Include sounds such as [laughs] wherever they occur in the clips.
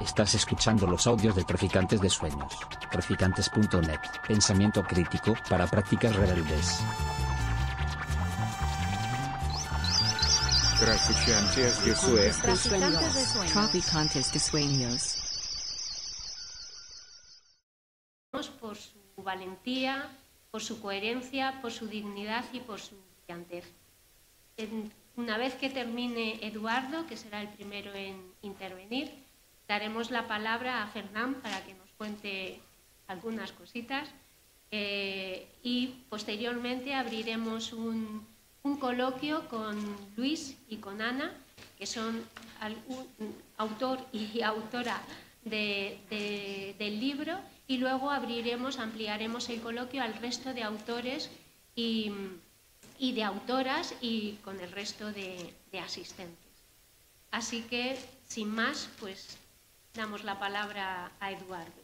Estás escuchando los audios de Traficantes de Sueños. Traficantes.net. Pensamiento crítico para prácticas rebeldes. Traficantes de Sueños. Traficantes de sueños. Por su valentía, por su coherencia, por su dignidad y por su brillantez. Una vez que termine Eduardo, que será el primero en intervenir, daremos la palabra a Fernán para que nos cuente algunas cositas eh, y posteriormente abriremos un, un coloquio con Luis y con Ana, que son autor y autora de- de- del libro, y luego abriremos, ampliaremos el coloquio al resto de autores y, y de autoras y con el resto de asistentes. Así que, sin más, pues damos la palabra a Eduardo.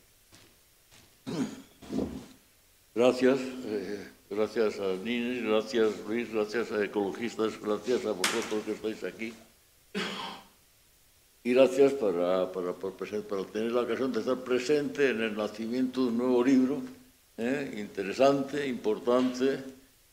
Gracias, eh, gracias a Nini, gracias Luis, gracias a ecologistas, gracias a vosotros que estáis aquí. Y gracias para, para, para tener la ocasión de estar presente en el nacimiento de un nuevo libro, eh, interesante, importante,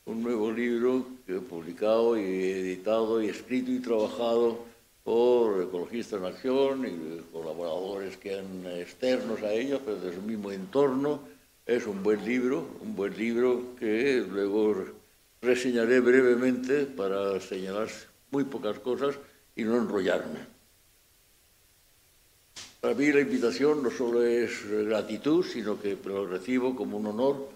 un nuevo libro que publicado y editado y escrito y trabajado por Ecologistas en Acción y colaboradores que han externos a ellos, pero de su mismo entorno. Es un buen libro, un buen libro que luego reseñaré brevemente para señalar muy pocas cosas y no enrollarme. Para mí la invitación no solo es gratitud, sino que lo recibo como un honor.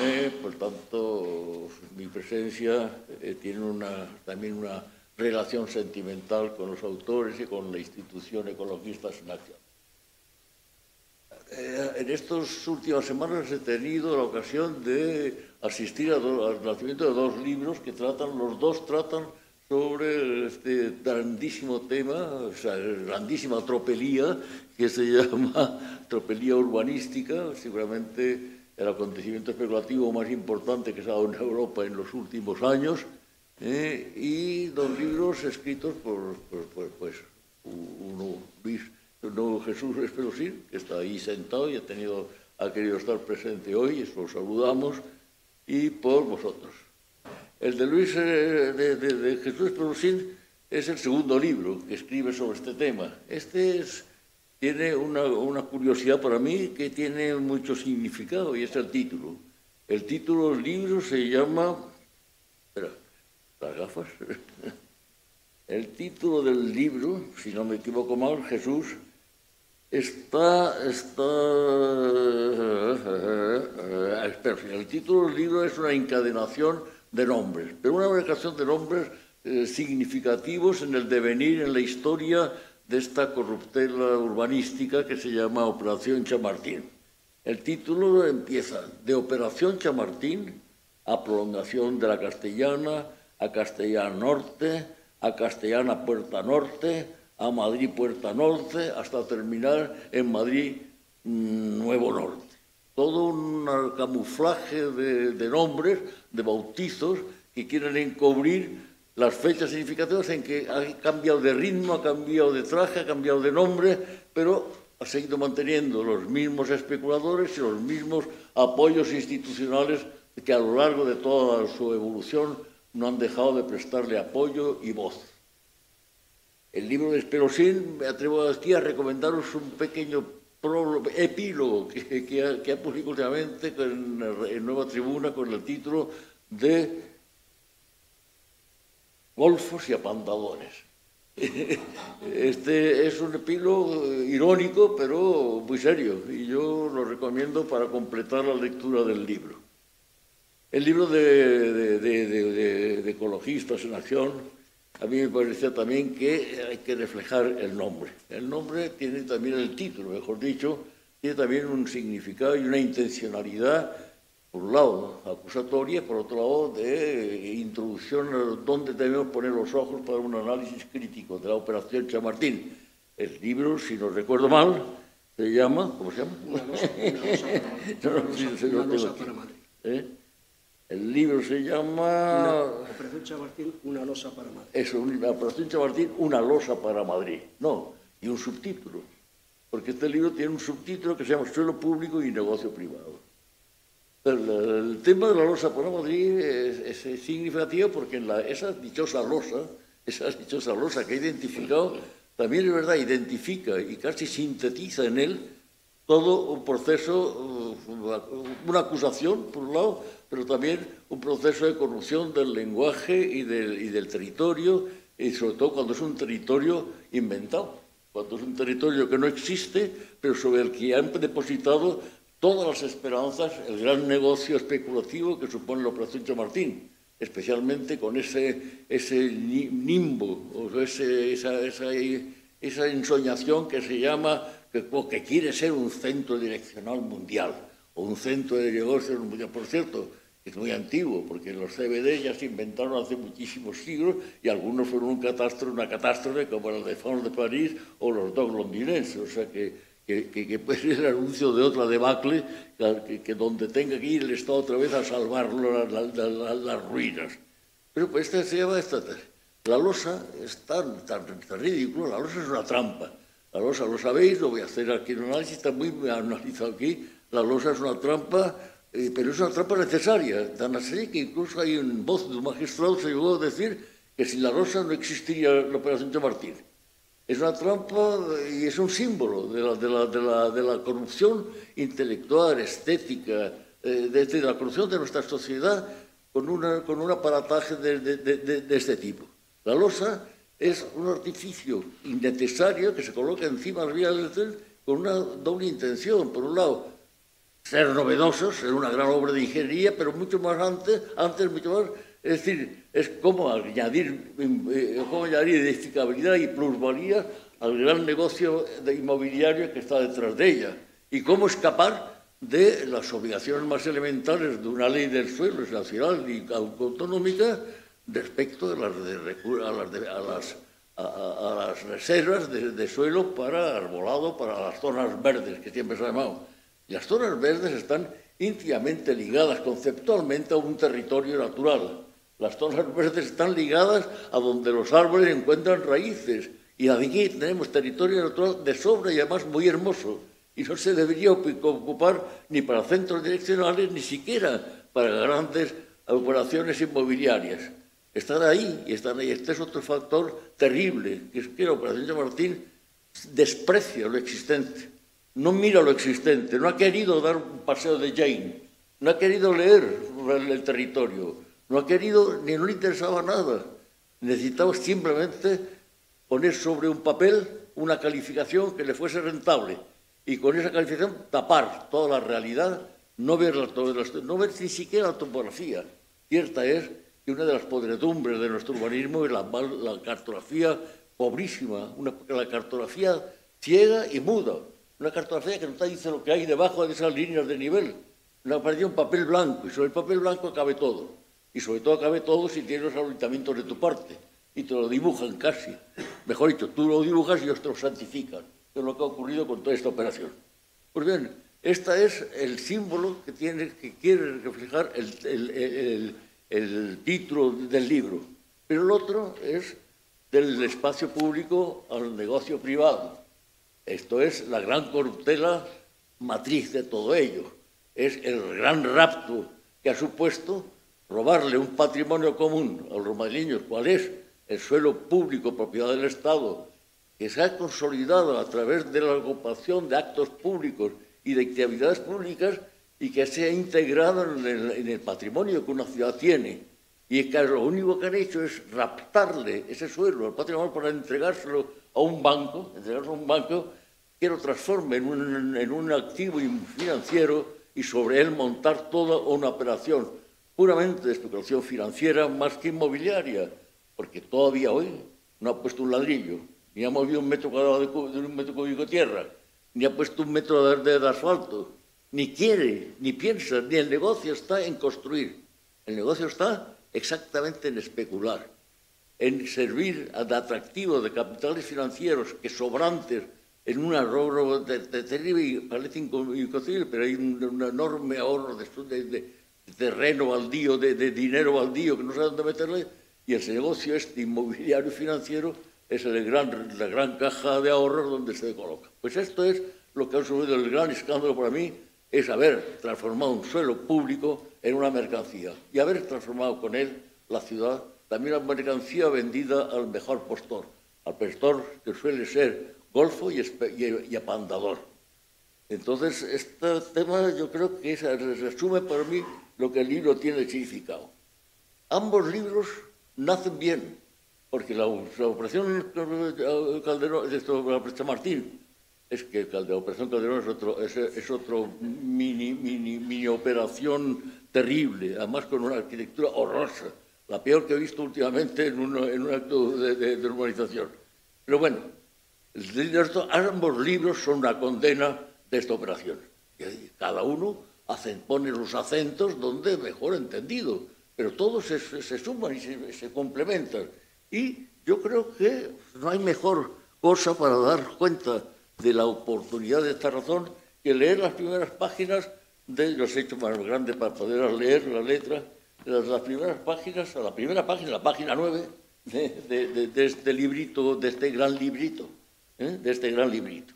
eh, por tanto, mi presencia eh, tiene una, también una relación sentimental con los autores y con la institución ecologista SNACA. Eh, en estas últimas semanas he tenido la ocasión de asistir do, al nacimiento de dos libros que tratan, los dos tratan sobre este grandísimo tema, o sea, grandísima tropelía que se llama [laughs] tropelía urbanística, seguramente el acontecimiento especulativo más importante que se ha dado en Europa en los últimos años, eh, y dos libros escritos por, por- por, pues, uno Luis, uno Jesús Espelosín, que está ahí sentado y ha, tenido, ha querido estar presente hoy, y lo saludamos, y por vosotros. El de Luis, eh, de, de- de Jesús Espelosín, es el segundo libro que escribe sobre este tema. Este es, tiene una, una curiosidad para mí que tiene mucho significado y es el título. El título del libro se llama... Espera, las gafas. El título del libro, si no me equivoco mal, Jesús, está... está espera, el título del libro es una encadenación de nombres, pero una encadenación de nombres eh, significativos en el devenir, en la historia de esta corruptela urbanística que se llama Operación Chamartín. El título empieza de Operación Chamartín a prolongación de la Castellana, a Castellán Norte, a Castellana Puerta Norte, a Madrid Puerta Norte, hasta terminar en Madrid mm, Nuevo Norte. Todo un camuflaje de, de nombres, de bautizos, que quieren encubrir las fechas significativas en que ha cambiado de ritmo, ha cambiado de traje, ha cambiado de nombre, pero ha seguido manteniendo los mismos especuladores y los mismos apoyos institucionales que a lo largo de toda su evolución no han dejado de prestarle apoyo y voz. El libro de Esperosín, me atrevo aquí a recomendaros un pequeño epílogo que, ha, publicado últimamente en Nueva Tribuna con el título de Golfos y apandadores. [laughs] Este es un epílogo irónico, pero muy serio, y yo lo recomiendo para completar la lectura del libro. El libro de, de- de- de- de- de Ecologistas en Acción, a mí me parecía también que hay que reflejar el nombre. El nombre tiene también el título, mejor dicho, tiene también un significado y una intencionalidad, por un lado acusatoria, por otro lado de introducción a dónde debemos poner los ojos para un análisis crítico de la Operación Chamartín. El libro, si no recuerdo mal, se llama, ¿cómo se llama? Una losa, una losa [laughs] una losa-. ¿Eh? El libro se Una, llama... Operación Chamartín, una losa para Madrid. Eso, una Operación Chamartín, una losa para Madrid. No, y un subtítulo. porque este libro tiene un subtítulo que se llama Suelo Público y Negocio Privado. El, el tema de la losa para Madrid es, es significativo porque en la, esa dichosa losa, esa dichosa losa que ha identificado, también es verdad, identifica y casi sintetiza en él todo un proceso, uh, una acusación, por un lado, pero también un proceso de corrupción del lenguaje y del, y del territorio, y sobre todo cuando es un territorio inventado, cuando es un territorio que no existe, pero sobre el que han depositado todas las esperanzas, el gran negocio especulativo que supone la Operación Chamartín, especialmente con ese, ese nimbo, o ese, esa, esa, esa ensoñación que se llama, que, que quiere ser un centro direccional mundial, o un centro de negocios mundial. Por cierto, es muy antiguo, porque los CBD ya se inventaron hace muchísimos siglos y algunos fueron un catástrofe, una catástrofe como los de Fons de París o los dos londinenses. O sea que, que, que, que puede ser el anuncio de otra debacle, que, que donde tenga que ir el Estado otra vez a salvar la, las, la, las ruinas. Pero pues esta se llama esta. La losa es tan, tan, tan ridículo, la losa es una trampa. La losa, lo sabéis, lo voy a hacer aquí en un análisis, está muy analizado aquí. La losa es una trampa, eh, pero es una trampa necesaria. Tan así que incluso hay un voz de un magistrado se llegó a decir que sin la losa no existiría la operación de Martín. Es una trampa y es un símbolo de la, de la, de la, de la corrupción intelectual, estética, eh, de, de, la corrupción de nuestra sociedad con, una, con un aparataje de, de, este tipo. La losa es un artificio innecesario que se coloca encima de las vías del tren con una doble intención. Por un lado, ser novedosos, ser una gran obra de ingeniería, pero mucho más antes, antes mucho más, es decir, es como añadir, eh, como añadir edificabilidad y plusvalía al gran negocio de inmobiliario que está detrás de ella. Y cómo escapar de las obligaciones más elementales de una ley del suelo, nacional y autonómica, respecto a las reservas de, de, suelo para arbolado, para las zonas verdes, que siempre se ha llamado. Y las zonas verdes están íntimamente ligadas conceptualmente a un territorio natural las zonas verdes están ligadas a donde los árboles encuentran raíces. Y aquí tenemos territorio natural de sobra y además muy hermoso. Y no se debería ocupar ni para centros direccionales, ni siquiera para grandes operaciones inmobiliarias. Están ahí y están ahí. Este es otro factor terrible, que es que la operación de Martín desprecia lo existente, no mira lo existente, no ha querido dar un paseo de Jane, no ha querido leer el territorio, no ha querido ni no le interesaba nada. Necesitaba simplemente poner sobre un papel una calificación que le fuese rentable y con esa calificación tapar toda la realidad, no ver, la, no ver ni siquiera la topografía. Cierta es que una de las podredumbres de nuestro urbanismo es la, cartografía pobrísima, una, la cartografía ciega y muda, una cartografía que no te dice lo que hay debajo de esas líneas de nivel. Una parecía un papel blanco y sobre el papel blanco cabe todo y sobre todo cabe todo si tienes los ahoritamientos de tu parte y te lo dibujan casi. Mejor dicho, tú lo dibujas y ellos te lo santifican, es lo que ha ocurrido con toda esta operación. Pues bien, este es el símbolo que, tiene, que quiere reflejar el título del libro, pero el otro es del espacio público al negocio privado. Esto es la gran corruptela matriz de todo ello. Es el gran rapto que ha supuesto robarle un patrimonio común a los madrileños, cuál es el suelo público, propiedad del Estado, que se ha consolidado a través de la ocupación de actos públicos y de actividades públicas y que se ha integrado en el, en el patrimonio que una ciudad tiene. Y que lo único que han hecho es raptarle ese suelo al patrimonio para entregárselo a un banco, entregárselo a un banco que lo transforme en un, en un activo financiero y sobre él montar toda una operación puramente de especulación financiera más que inmobiliaria, porque todavía hoy no ha puesto un ladrillo, ni ha movido un metro cuadrado de, de un metro cúbico de tierra, ni ha puesto un metro de, de asfalto, ni quiere, ni piensa, ni el negocio está en construir. El negocio está exactamente en especular, en servir de atractivo de capitales financieros que sobrantes en un ahorro de, de, terrible, parece inconcebible, pero hay un, un enorme ahorro de, de, terreno baldío, de, de, dinero baldío que no sabe dónde meterle, y el negocio este inmobiliario y financiero es el gran, la gran caja de ahorros donde se coloca. Pues esto es lo que ha sucedido el gran escándalo para mí, es haber transformado un suelo público en una mercancía y haber transformado con él la ciudad también una mercancía vendida al mejor postor, al postor que suele ser golfo y, y, apandador. Entonces, este tema yo creo que resume para mí lo que el libro tiene significado. Ambos libros nacen bien, porque la, operación Calderón, la operación Martín, es que la operación Calderón es otro, es, otro mini, mini, mini operación terrible, además con una arquitectura horrorosa, la peor que he visto últimamente en un, en un acto de, de, urbanización. Pero bueno, ambos libros son una condena de esta operación. Cada uno pone los acentos donde mejor entendido, pero todos se, se suman y se, se, complementan. Y yo creo que no hay mejor cosa para dar cuenta de la oportunidad de esta razón que leer las primeras páginas de los hechos más grandes para poder leer la letra, las, las primeras páginas, a la primera página, la página 9 de, de, de, este librito, de este gran librito, ¿eh? de este gran librito.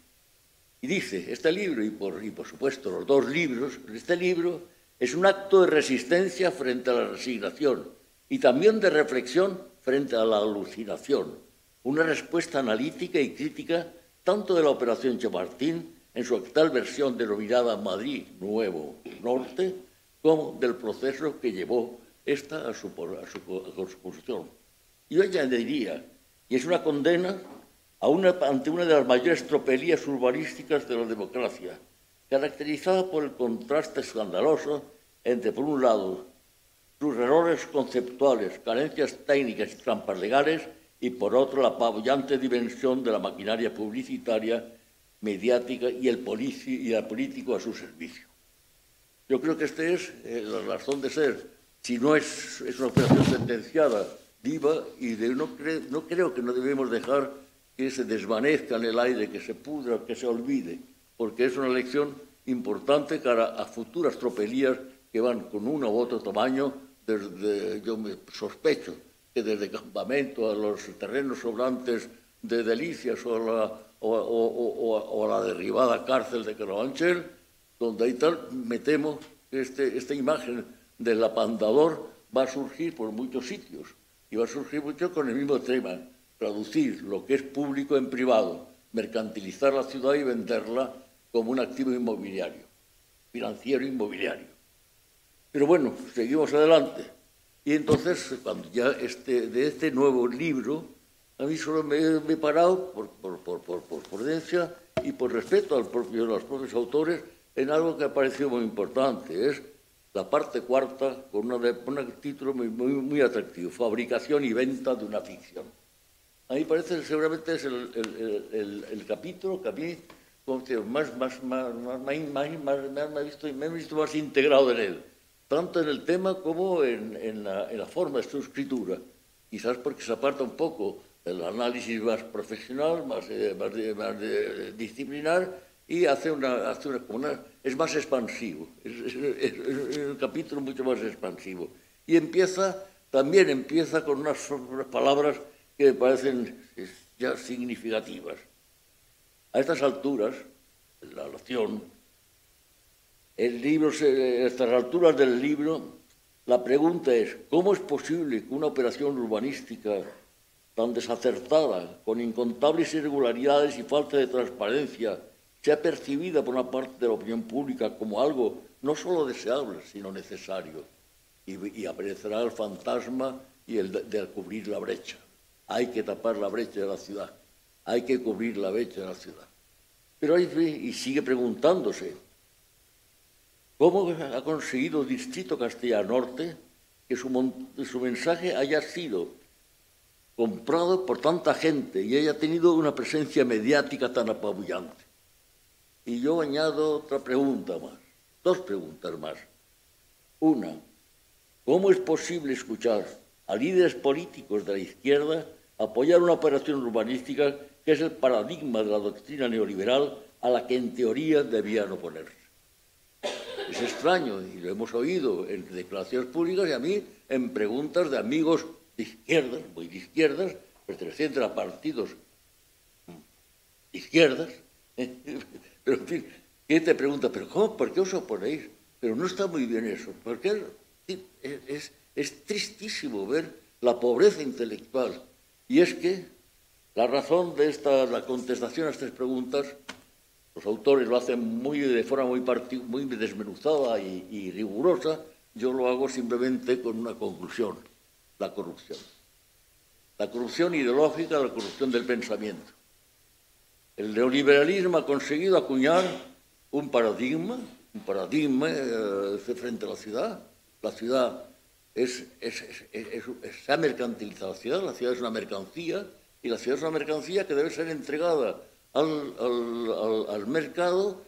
Y dice, este libro, y por, y por supuesto los dos libros, este libro es un acto de resistencia frente a la resignación y también de reflexión frente a la alucinación, una respuesta analítica y crítica tanto de la Operación Chamartín en su actual versión denominada Madrid Nuevo Norte, como del proceso que llevó esta a su, a su, construcción. Yo añadiría, y es una condena ante una de las mayores tropelías urbanísticas de la democracia, caracterizada por el contraste escandaloso entre, por un lado, sus errores conceptuales, carencias técnicas y trampas legales, y por otro, la apabullante dimensión de la maquinaria publicitaria, mediática y el, y el político a su servicio. Yo creo que esta es eh, la razón de ser. Si no es, es una operación sentenciada, viva, y no, cre, no creo que no debemos dejar que se desvanezca en el aire, que se pudra, que se olvide, porque es una lección importante cara futuras tropelías que van con uno u otro tamaño. Desde, yo me sospecho que desde campamento a los terrenos sobrantes de Delicias o a la, o, o, o, a la derribada cárcel de Carabanchel, donde hay tal, me temo que este, esta imagen del apandador va a surgir por muchos sitios y va a surgir mucho con el mismo tema, traducir lo que es público en privado, mercantilizar la ciudad y venderla como un activo inmobiliario, financiero inmobiliario. Pero bueno, seguimos adelante. Y entonces, cuando ya este, de este nuevo libro, a mí solo me, he parado, por, por, por, por, prudencia y por respeto al propio, a los propios autores, en algo que ha parecido muy importante, es la parte cuarta con un título muy, muy, muy atractivo, Fabricación y venta de una ficción. A mí parece que seguramente es el, el, el, capítulo que a mí más, más, más, más, más, me, he visto, me he visto más integrado en él, tanto en el tema como en, en, la, en la forma de su escritura. Quizás porque se aparta un poco del análisis más profesional, más, eh, más, de, más de, disciplinar, y hace una, hace una, una es más expansivo, es, es, es, es, un capítulo mucho más expansivo. Y empieza, también empieza con unas, unas palabras que me parecen ya significativas. A estas alturas, la relación, el libro, a estas alturas del libro, la pregunta es, ¿cómo es posible que una operación urbanística tan desacertada, con incontables irregularidades y falta de transparencia, sea percibida por una parte de la opinión pública como algo no solo deseable, sino necesario? Y, y aparecerá el fantasma y el de, de cubrir la brecha hay que tapar la brecha de la ciudad, hay que cubrir la brecha de la ciudad. Pero ahí y sigue preguntándose, ¿cómo ha conseguido Distrito Castilla Norte que su, mensaje haya sido comprado por tanta gente y haya tenido una presencia mediática tan apabullante? Y yo añado otra pregunta más, dos preguntas más. Una, ¿cómo es posible escuchar a líderes políticos de la izquierda apoyar una operación urbanística que es el paradigma de la doctrina neoliberal a la que en teoría debían oponerse. Es extraño, y lo hemos oído en declaraciones públicas y a mí en preguntas de amigos de izquierdas, muy de izquierdas, pertenecientes a partidos izquierdas, ¿eh? [laughs] pero en fin, ¿qué te pregunta? ¿Pero cómo? ¿Por qué os oponéis? Pero no está muy bien eso, porque es, es, es tristísimo ver la pobreza intelectual. Y es que la razón de esta, la contestación a estas preguntas, los autores lo hacen muy, de forma muy, desmenuzada y, rigurosa, yo lo hago simplemente con una conclusión, la corrupción. La corrupción ideológica, la corrupción del pensamiento. El neoliberalismo ha conseguido acuñar un paradigma, un paradigma eh, frente a la ciudad. La ciudad es, es, se ha mercantilizado la ciudad, la ciudad es una mercancía y la ciudad es una mercancía que debe ser entregada al, al, al, mercado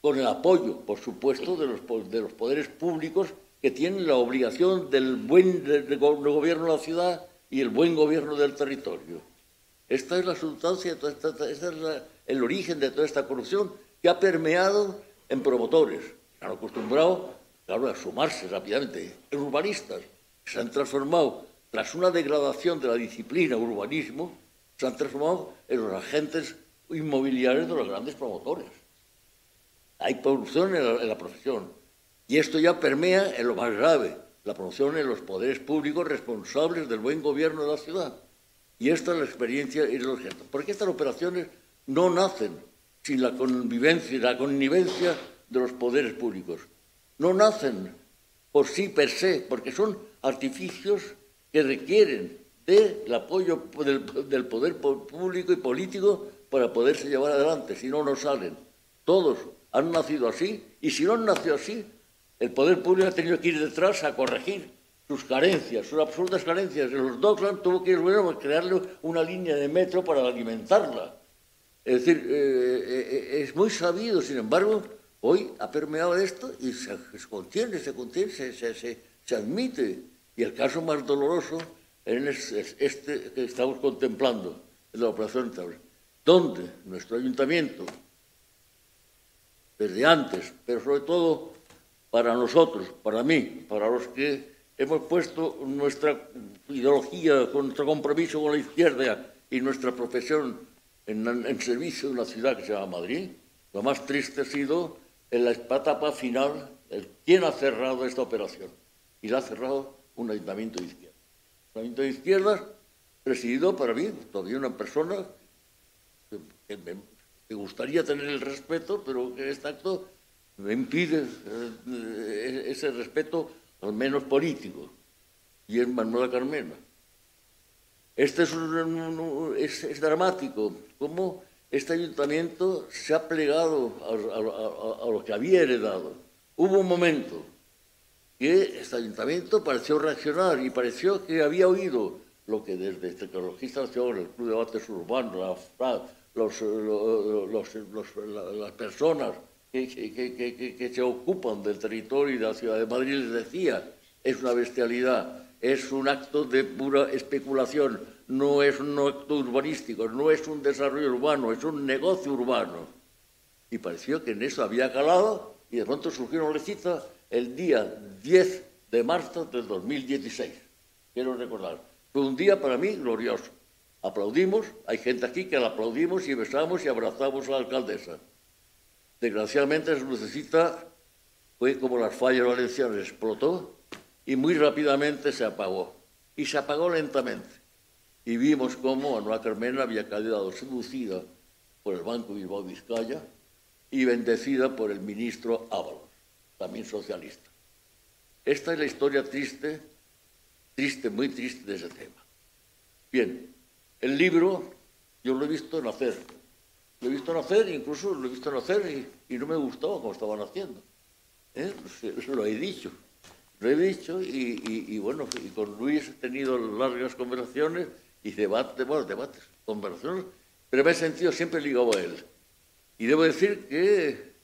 con el apoyo, por supuesto, de los, de los poderes públicos que tienen la obligación del buen gobierno de la ciudad y el buen gobierno del territorio. Esta es la sustancia, este es el origen de toda esta corrupción que ha permeado en promotores, que han acostumbrado claro, a sumarse rápidamente, en urbanistas, que se han transformado, tras una degradación de la disciplina urbanismo, se han transformado en los agentes inmobiliarios de los grandes promotores. Hay corrupción en la, profesión. Y esto ya permea en lo más grave, la promoción en los poderes públicos responsables del buen gobierno de la ciudad. Y esta es la experiencia y los gestos. Porque estas operaciones no nacen sin la convivencia, la connivencia de los poderes públicos. No nacen por sí per se, porque son artificios que requieren del apoyo del, poder público y político para poderse llevar adelante, si no, no salen. Todos han nacido así, y si no han nacido así, el poder público ha tenido que ir detrás a corregir sus carencias, sus absolutas carencias. Los Dockland tuvo que ir bueno, crearle una línea de metro para alimentarla. Es decir, eh, eh, es muy sabido, sin embargo, hoy ha permeado esto y se, contiene, se contiene, se, se, se, admite. Y el caso más doloroso es este que estamos contemplando, la operación Tabla, donde nuestro ayuntamiento, desde antes, pero sobre todo para nosotros, para mí, para los que hemos puesto nuestra ideología, nuestro compromiso con la izquierda y nuestra profesión en, servicio de una ciudad que se llama Madrid, lo más triste ha sido en la etapa final, el, quién ha cerrado esta operación. Y la ha cerrado un ayuntamiento de izquierda. Un ayuntamiento de izquierda presidido para mí, todavía una persona me, gustaría tener el respeto, pero este acto me impide eh, ese respeto al menos político, y es Manuela Carmena. Este es, es, dramático, cómo este ayuntamiento se ha plegado a, lo que había heredado. Hubo un momento que este ayuntamiento pareció reaccionar y pareció que había oído lo que desde Tecnologista Nacional, el Club de Debates Urbanos, los, las personas que, se ocupan del territorio y de la ciudad de Madrid les decía, es una bestialidad, es un acto de pura especulación, no es un acto urbanístico, no es un desarrollo urbano, es un negocio urbano. Y pareció que en eso había calado y de pronto surgió una recita el día 10 de marzo del 2016. Quiero recordar, fue un día para mí glorioso. Aplaudimos, hay gente aquí que la aplaudimos y besamos y abrazamos a la alcaldesa. Desgraciadamente, su lucecita fue como las fallas valencianas, explotó y muy rápidamente se apagó. Y se apagó lentamente. Y vimos cómo Anuá Carmena había quedado seducida por el Banco Bilbao Vizcaya y bendecida por el ministro Ábalos, también socialista. Esta es la historia triste, triste, muy triste de ese tema. Bien, el libro yo lo he visto nacer, lo he visto nacer, incluso lo he visto nacer y, no me gustaba como estaban haciendo. ¿Eh? [laughs] Lo he dicho, lo he dicho y, bueno, y con Luis he tenido largas conversaciones y debates, bueno, debates, conversaciones, pero me he sentido siempre ligado a él. Y debo decir que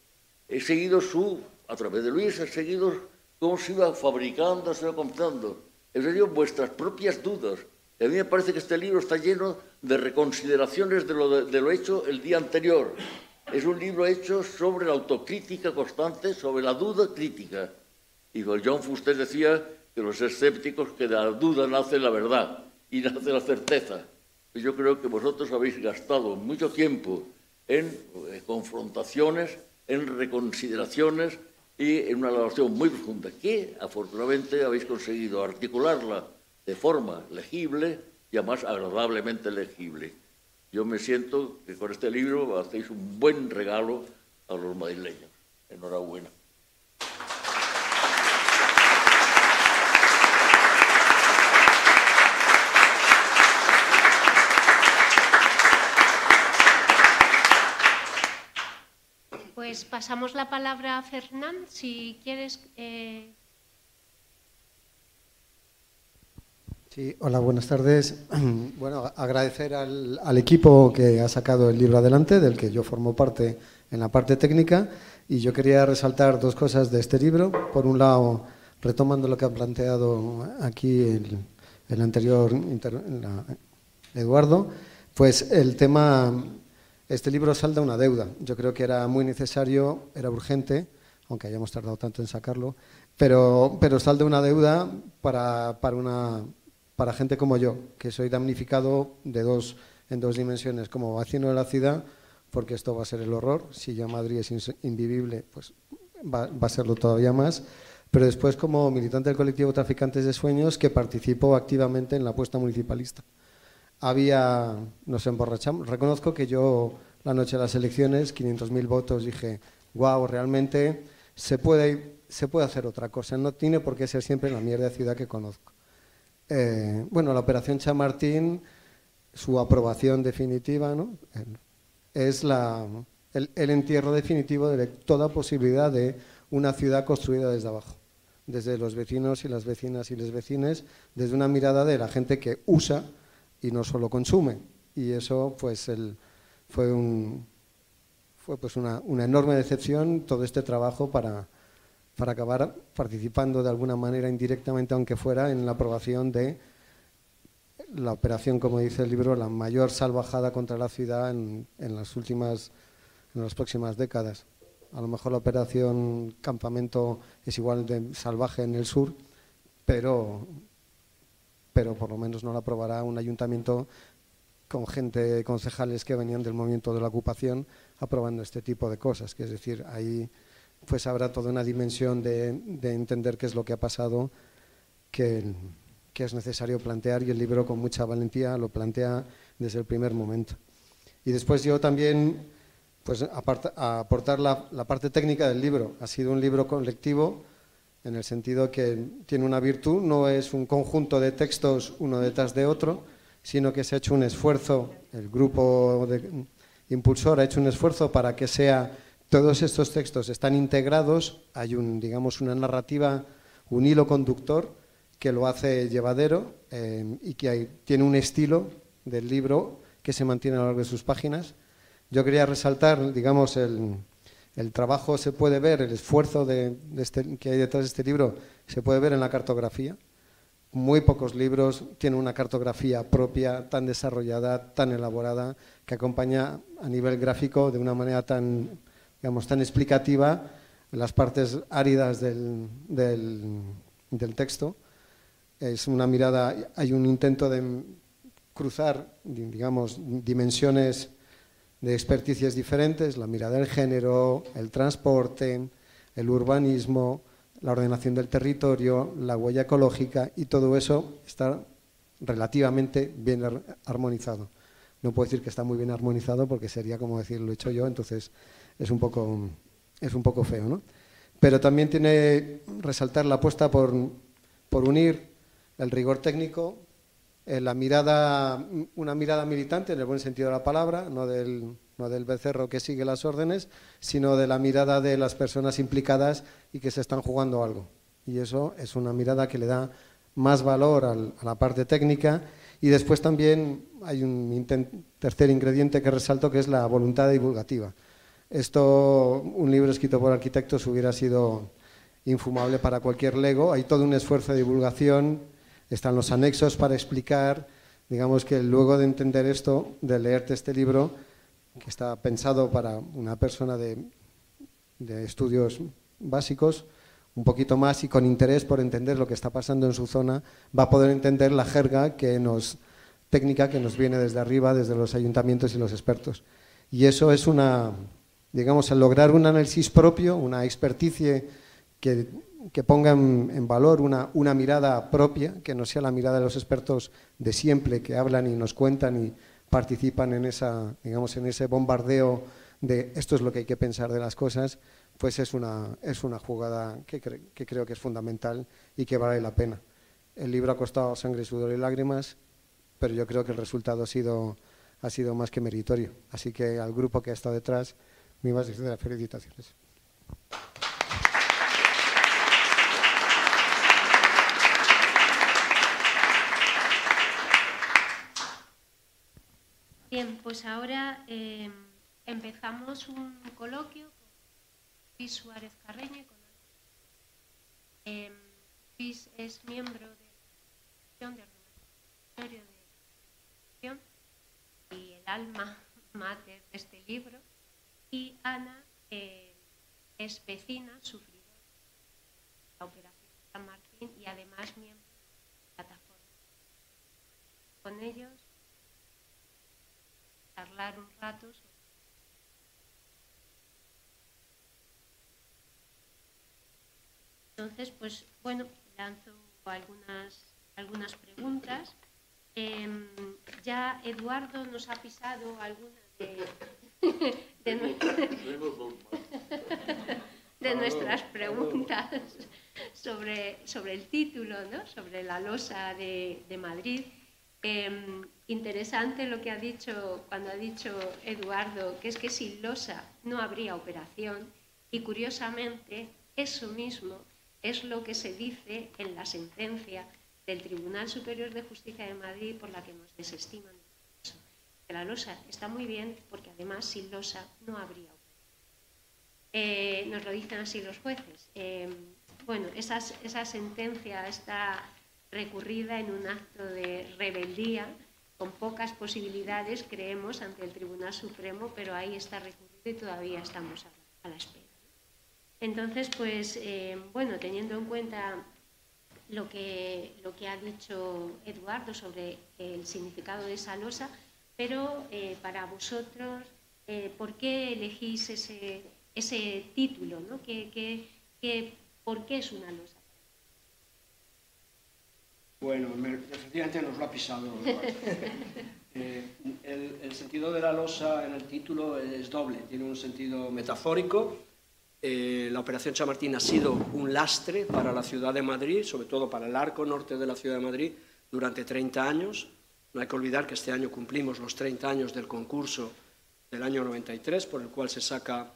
he seguido su, a través de Luis, he seguido cómo se iba fabricando, se iba comprando. Venido vuestras propias dudas, a mí me parece que este libro está lleno de reconsideraciones de lo, hecho el día anterior. Es un libro hecho sobre la autocrítica constante, sobre la duda crítica. Y John Fuster decía que los escépticos, que de la duda nace la verdad y nace la certeza. yo creo que vosotros habéis gastado mucho tiempo en eh, confrontaciones, en reconsideraciones y en una elaboración muy profunda, que afortunadamente habéis conseguido articularla de forma legible y además agradablemente legible. Yo me siento que con este libro hacéis un buen regalo a los madrileños. Enhorabuena. Pues pasamos la palabra a Fernán, si quieres. Eh... Sí, hola, buenas tardes. [clears throat] Bueno, agradecer al, equipo que ha sacado el libro adelante, del que yo formo parte en la parte técnica, y yo quería resaltar dos cosas de este libro. Por un lado, retomando lo que ha planteado aquí el, anterior Eduardo, pues el tema este libro salda una deuda. Yo creo que era muy necesario, era urgente, aunque hayamos tardado tanto en sacarlo, pero, pero salda una deuda para, para, una, para gente como yo, que soy damnificado de dos, en dos dimensiones, como vecino de la ciudad, porque esto va a ser el horror. Si ya Madrid es invivible, pues va, va a serlo todavía más. Pero después como militante del colectivo Traficantes de Sueños, que participó activamente en la apuesta municipalista había, nos emborrachamos. Reconozco que yo la noche de las elecciones, 500.000 votos, dije, wow, realmente se puede, se puede hacer otra cosa, no tiene por qué ser siempre la mierda ciudad que conozco. Eh, bueno, la operación Chamartín, su aprobación definitiva, ¿no? es la, el, el entierro definitivo de toda posibilidad de una ciudad construida desde abajo desde los vecinos y las vecinas y los vecines, desde una mirada de la gente que usa y no solo consume. Y eso pues el, fue, un, fue pues una, una, enorme decepción todo este trabajo para, para acabar participando de alguna manera indirectamente, aunque fuera, en la aprobación de la operación, como dice el libro, la mayor salvajada contra la ciudad en, en las últimas, en las próximas décadas. A lo mejor la operación Campamento es igual de salvaje en el sur, pero pero por lo menos no la aprobará un ayuntamiento con gente, concejales que venían del movimiento de la ocupación aprobando este tipo de cosas, que es decir, ahí pues habrá toda una dimensión de, entender qué es lo que ha pasado que, es necesario plantear y el libro con mucha valentía lo plantea desde el primer momento. Y después yo también pues aportar la, la parte técnica del libro. Ha sido un libro colectivo en el sentido que tiene una virtud, no es un conjunto de textos uno detrás de otro, sino que se ha hecho un esfuerzo, el grupo impulsor ha hecho un esfuerzo para que sea todos estos textos están integrados, hay un digamos una narrativa, un hilo conductor que lo hace llevadero eh, y que tiene un estilo del libro que se mantiene a lo largo de sus páginas. Yo quería resaltar, digamos, el, el trabajo se puede ver, el esfuerzo de, este, que hay detrás de este libro se puede ver en la cartografía. Muy pocos libros tienen una cartografía propia, tan desarrollada, tan elaborada, que acompaña a nivel gráfico de una manera tan, digamos, tan explicativa las partes áridas del, del texto. Es una mirada, hay un intento de cruzar, digamos, dimensiones de experticias diferentes, la mirada del género, el transporte, el urbanismo, la ordenación del territorio, la huella ecológica y todo eso está relativamente bien armonizado. No puedo decir que está muy bien armonizado porque sería como decir lo he hecho yo, entonces es un poco, es un poco feo. ¿no? Pero también tiene resaltar la apuesta por, por unir el rigor técnico eh, la mirada, una mirada militante en el buen sentido de la palabra, no del, no del becerro que sigue las órdenes, sino de la mirada de las personas implicadas y que se están jugando algo. Y eso es una mirada que le da más valor al, a la parte técnica. Y después también hay un tercer ingrediente que resalto, que es la voluntad divulgativa. Esto, un libro escrito por arquitectos hubiera sido infumable para cualquier lego. Hay todo un esfuerzo de divulgación están los anexos para explicar, digamos que luego de entender esto, de leerte este libro, que está pensado para una persona de, estudios básicos, un poquito más y con interés por entender lo que está pasando en su zona, va a poder entender la jerga que nos técnica que nos viene desde arriba, desde los ayuntamientos y los expertos. Y eso es una, digamos, el lograr un análisis propio, una experticia que, que ponga en, valor una, una, mirada propia, que no sea la mirada de los expertos de siempre, que hablan y nos cuentan y participan en, esa, digamos, en ese bombardeo de esto es lo que hay que pensar de las cosas, pues es una, es una jugada que, cre que creo que es fundamental y que vale la pena. El libro ha costado sangre, sudor y lágrimas, pero yo creo que el resultado ha sido, ha sido más que meritorio. Así que al grupo que ha estado detrás, mi más sinceras felicitaciones. Bien, pues ahora eh, empezamos un coloquio con Luis Suárez Carreño. Con... Eh, Luis es miembro de la de Ordenatorio de y el alma mater de este libro. Y Ana eh, es vecina, sufridora de la Operación San Martín y además miembro de la plataforma. Con ellos, charlar un rato sobre Entonces, pues bueno, lanzo algunas, algunas preguntas. Eh, ya Eduardo nos ha pisado algunas de, [laughs] de, de, nuestras preguntas sobre, sobre el título, ¿no? sobre la losa de, de Madrid. Eh, interesante lo que ha dicho cuando ha dicho Eduardo, que es que sin losa no habría operación y curiosamente eso mismo es lo que se dice en la sentencia del Tribunal Superior de Justicia de Madrid por la que nos desestiman. Que la losa está muy bien porque además sin losa no habría. Eh, nos lo dicen así los jueces. Eh, bueno, esa, esa sentencia está recurrida en un acto de rebeldía con pocas posibilidades, creemos, ante el Tribunal Supremo, pero ahí está recurrido y todavía estamos a, la espera. Entonces, pues, eh, bueno, teniendo en cuenta lo que, lo que ha dicho Eduardo sobre el significado de esa losa, pero eh, para vosotros, eh, ¿por qué elegís ese, ese título? ¿no? ¿Qué, qué, qué, ¿Por qué es una losa? Bueno, me, efectivamente nos lo ha pisado. [laughs] eh, el, el sentido de la losa en el título es doble, tiene un sentido metafórico, eh, la Operación Chamartín ha sido un lastre para la ciudad de Madrid, sobre todo para el arco norte de la ciudad de Madrid, durante 30 años. No hay que olvidar que este año cumplimos los 30 años del concurso del año 93, por el cual se saca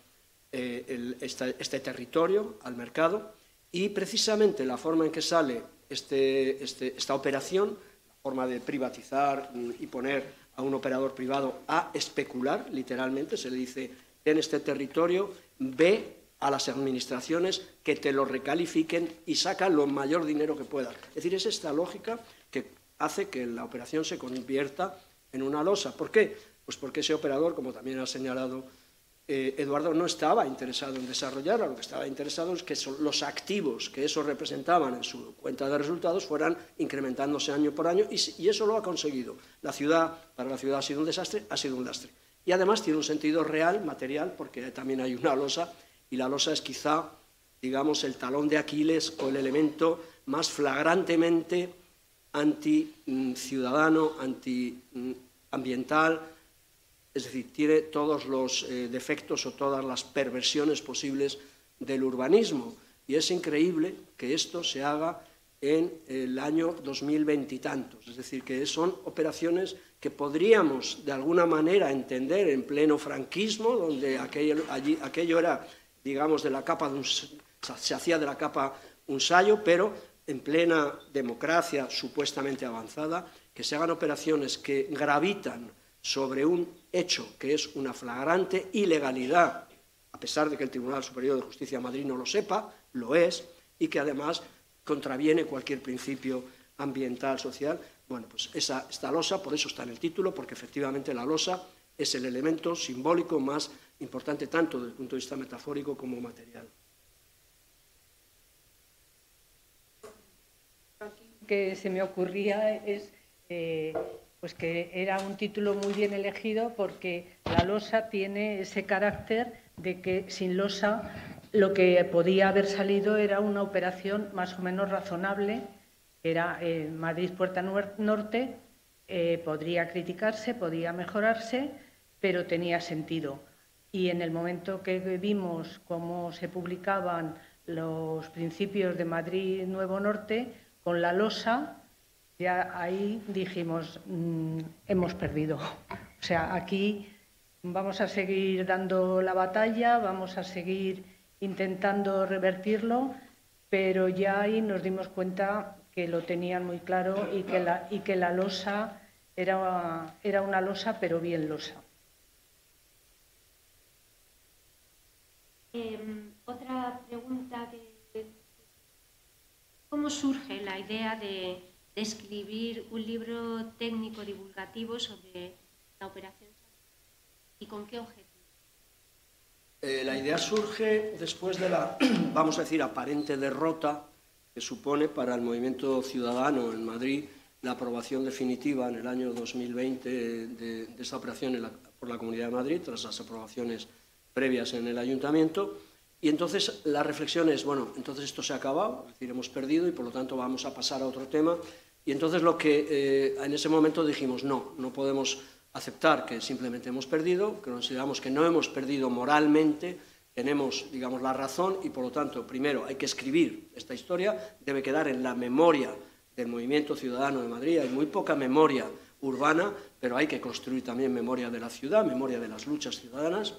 eh, el, esta, este territorio al mercado. Y precisamente la forma en que sale este, este, esta operación, forma de privatizar y poner a un operador privado a especular, literalmente, se le dice, en este territorio, ve a las administraciones que te lo recalifiquen y saca lo mayor dinero que pueda. Es decir, es esta lógica que hace que la operación se convierta en una losa. ¿Por qué? Pues porque ese operador, como también ha señalado eh, Eduardo, no estaba interesado en desarrollarla, lo que estaba interesado es que los activos que eso representaban en su cuenta de resultados fueran incrementándose año por año y, y eso lo ha conseguido. La ciudad, para la ciudad ha sido un desastre, ha sido un lastre. Y además tiene un sentido real, material, porque también hay una losa y la losa es quizá, digamos, el talón de Aquiles o el elemento más flagrantemente anti-ciudadano, anti-ambiental, es decir, tiene todos los eh, defectos o todas las perversiones posibles del urbanismo. Y es increíble que esto se haga en el año 2020 y tantos. Es decir, que son operaciones que podríamos de alguna manera entender en pleno franquismo, donde aquello, era digamos, de la capa de un, se hacía de la capa un sallo, pero en plena democracia supuestamente avanzada, que se hagan operaciones que gravitan sobre un hecho que es una flagrante ilegalidad, a pesar de que el Tribunal Superior de Justicia de Madrid no lo sepa, lo es, y que además contraviene cualquier principio ambiental, social. Bueno, pues esa, esta losa, por eso está en el título, porque efectivamente la losa es el elemento simbólico más importante tanto desde el punto de vista metafórico como material. que se me ocurría es eh, pues que era un título muy bien elegido porque la losa tiene ese carácter de que sin losa lo que podía haber salido era una operación más o menos razonable, era eh, Madrid Puerta Norte, eh, podría criticarse, podía mejorarse, pero tenía sentido. Y en el momento que vimos cómo se publicaban los principios de Madrid Nuevo Norte, con la losa, ya ahí dijimos, mm, hemos perdido. O sea, aquí vamos a seguir dando la batalla, vamos a seguir intentando revertirlo, pero ya ahí nos dimos cuenta que lo tenían muy claro y que la, y que la losa era, era una losa, pero bien losa. Em, otra pregunta, ¿cómo surge la idea de, escribir un libro técnico divulgativo sobre la operación y con qué objetivo? Eh, la idea surge después de la, [clears throat] vamos a decir, aparente derrota que supone para el movimiento ciudadano en Madrid la aprobación definitiva en el año 2020 de, esta operación por la Comunidad de Madrid, tras las aprobaciones previas en el ayuntamiento. Y entonces la reflexión es, bueno, entonces esto se ha acabado, es decir, hemos perdido y por lo tanto vamos a pasar a otro tema. Y entonces lo que eh, en ese momento dijimos, no, no podemos aceptar que simplemente hemos perdido, que consideramos que no hemos perdido moralmente, tenemos, digamos, la razón y por lo tanto, primero hay que escribir esta historia, debe quedar en la memoria del movimiento ciudadano de Madrid, hay muy poca memoria urbana, pero hay que construir también memoria de la ciudad, memoria de las luchas ciudadanas.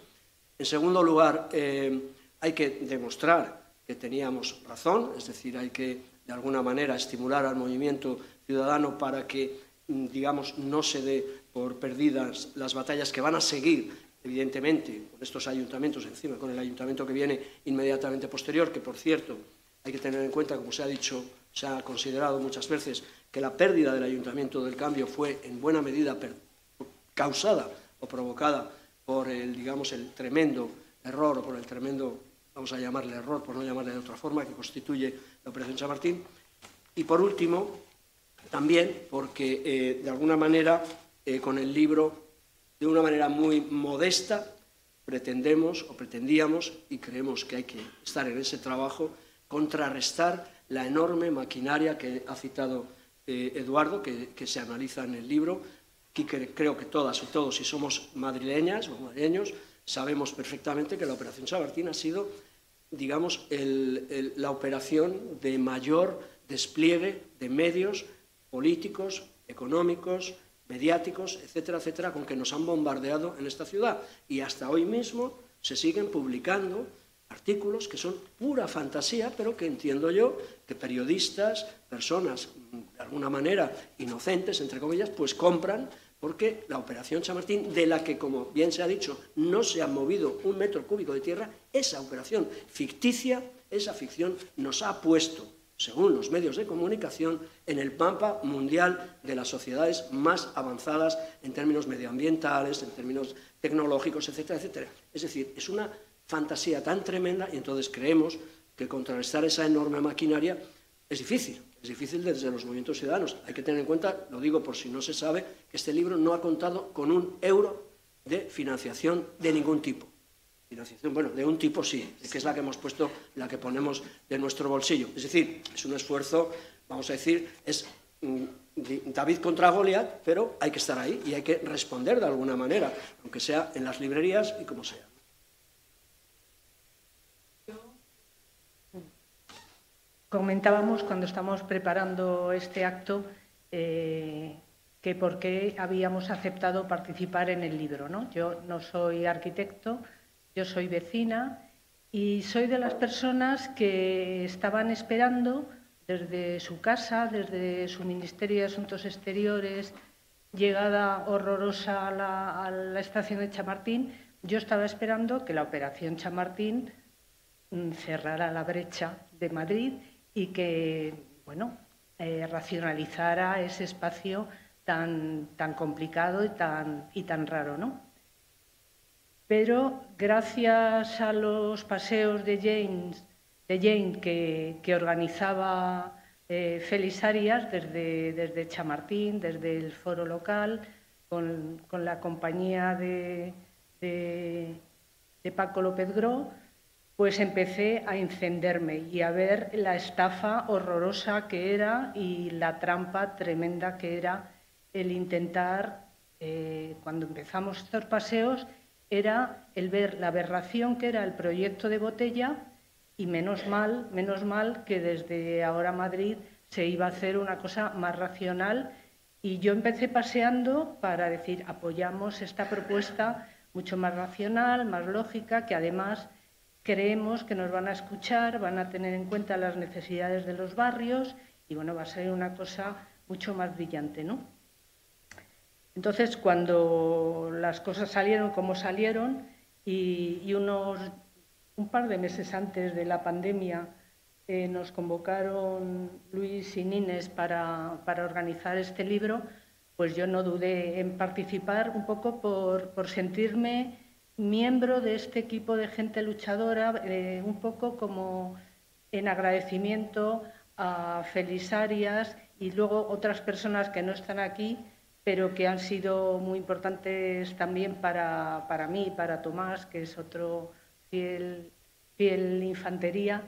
En segundo lugar, eh, hay que demostrar que teníamos razón, es decir, hay que de alguna manera estimular al movimiento ciudadano para que, mm, digamos, no se dé por perdidas las batallas que van a seguir, evidentemente, con estos ayuntamientos encima, con el ayuntamiento que viene inmediatamente posterior, que por cierto hay que tener en cuenta, como se ha dicho, se ha considerado muchas veces, que la pérdida del ayuntamiento del cambio fue en buena medida causada o provocada por el, digamos, el tremendo error o por el tremendo vamos a llamarle error, por no llamarle de otra forma, que constituye la Operación Chamartín. Y por último, también porque eh, de alguna manera eh, con el libro, de una manera muy modesta, pretendemos o pretendíamos, y creemos que hay que estar en ese trabajo, contrarrestar la enorme maquinaria que ha citado eh, Eduardo, que, se analiza en el libro. Aquí creo que todas y todos, si somos madrileñas o madrileños, sabemos perfectamente que la Operación Chamartín ha sido digamos, la operación de mayor despliegue de medios políticos, económicos, mediáticos, etcétera, etcétera, con que nos han bombardeado en esta ciudad. Y hasta hoy mismo se siguen publicando artículos que son pura fantasía, pero que entiendo yo que periodistas, personas de alguna manera inocentes, entre comillas, pues compran porque la operación Chamartín, de la que, como bien se ha dicho, no se ha movido un metro cúbico de tierra, esa operación ficticia, esa ficción nos ha puesto, según los medios de comunicación, en el pampa mundial de las sociedades más avanzadas en términos medioambientales, en términos tecnológicos, etcétera, etcétera. Es decir, es una fantasía tan tremenda y entonces creemos que contrarrestar esa enorme maquinaria es difícil. Es difícil desde los movimientos ciudadanos. Hay que tener en cuenta, lo digo por si no se sabe, que este libro no ha contado con un euro de financiación de ningún tipo. Financiación, bueno, de un tipo sí, que es la que hemos puesto, la que ponemos de nuestro bolsillo. Es decir, es un esfuerzo, vamos a decir, es mm, David contra Goliat, pero hay que estar ahí y hay que responder de alguna manera, aunque sea en las librerías y como sea. Comentábamos cuando estamos preparando este acto eh, que por qué habíamos aceptado participar en el libro. ¿no? Yo no soy arquitecto, yo soy vecina y soy de las personas que estaban esperando desde su casa, desde su Ministerio de Asuntos Exteriores, llegada horrorosa a la, estación de Chamartín, yo estaba esperando que la operación Chamartín mm, cerrara la brecha de Madrid y que, bueno, eh, racionalizara ese espacio tan, tan complicado y tan, y tan raro, ¿no? Pero gracias a los paseos de James, de Jane que, que organizaba eh, Félix Arias desde, desde Chamartín, desde el foro local, con, la compañía de, de, de Paco López Gro, pues empecé a encenderme y a ver la estafa horrorosa que era y la trampa tremenda que era el intentar, eh, cuando empezamos estos paseos, era el ver la aberración que era el proyecto de botella y menos mal, menos mal que desde ahora Madrid se iba a hacer una cosa más racional y yo empecé paseando para decir apoyamos esta propuesta mucho más racional, más lógica, que además creemos que nos van a escuchar, van a tener en cuenta las necesidades de los barrios y bueno, va a ser una cosa mucho más brillante, ¿no? Entonces, cuando las cosas salieron como salieron y, unos un par de meses antes de la pandemia eh, nos convocaron Luis y Nines para, para, organizar este libro, pues yo no dudé en participar un poco por, por sentirme miembro de este equipo de gente luchadora, eh, un poco como en agradecimiento a Felisarias y luego otras personas que no están aquí, pero que han sido muy importantes también para, para mí, para Tomás, que es otro fiel, fiel infantería,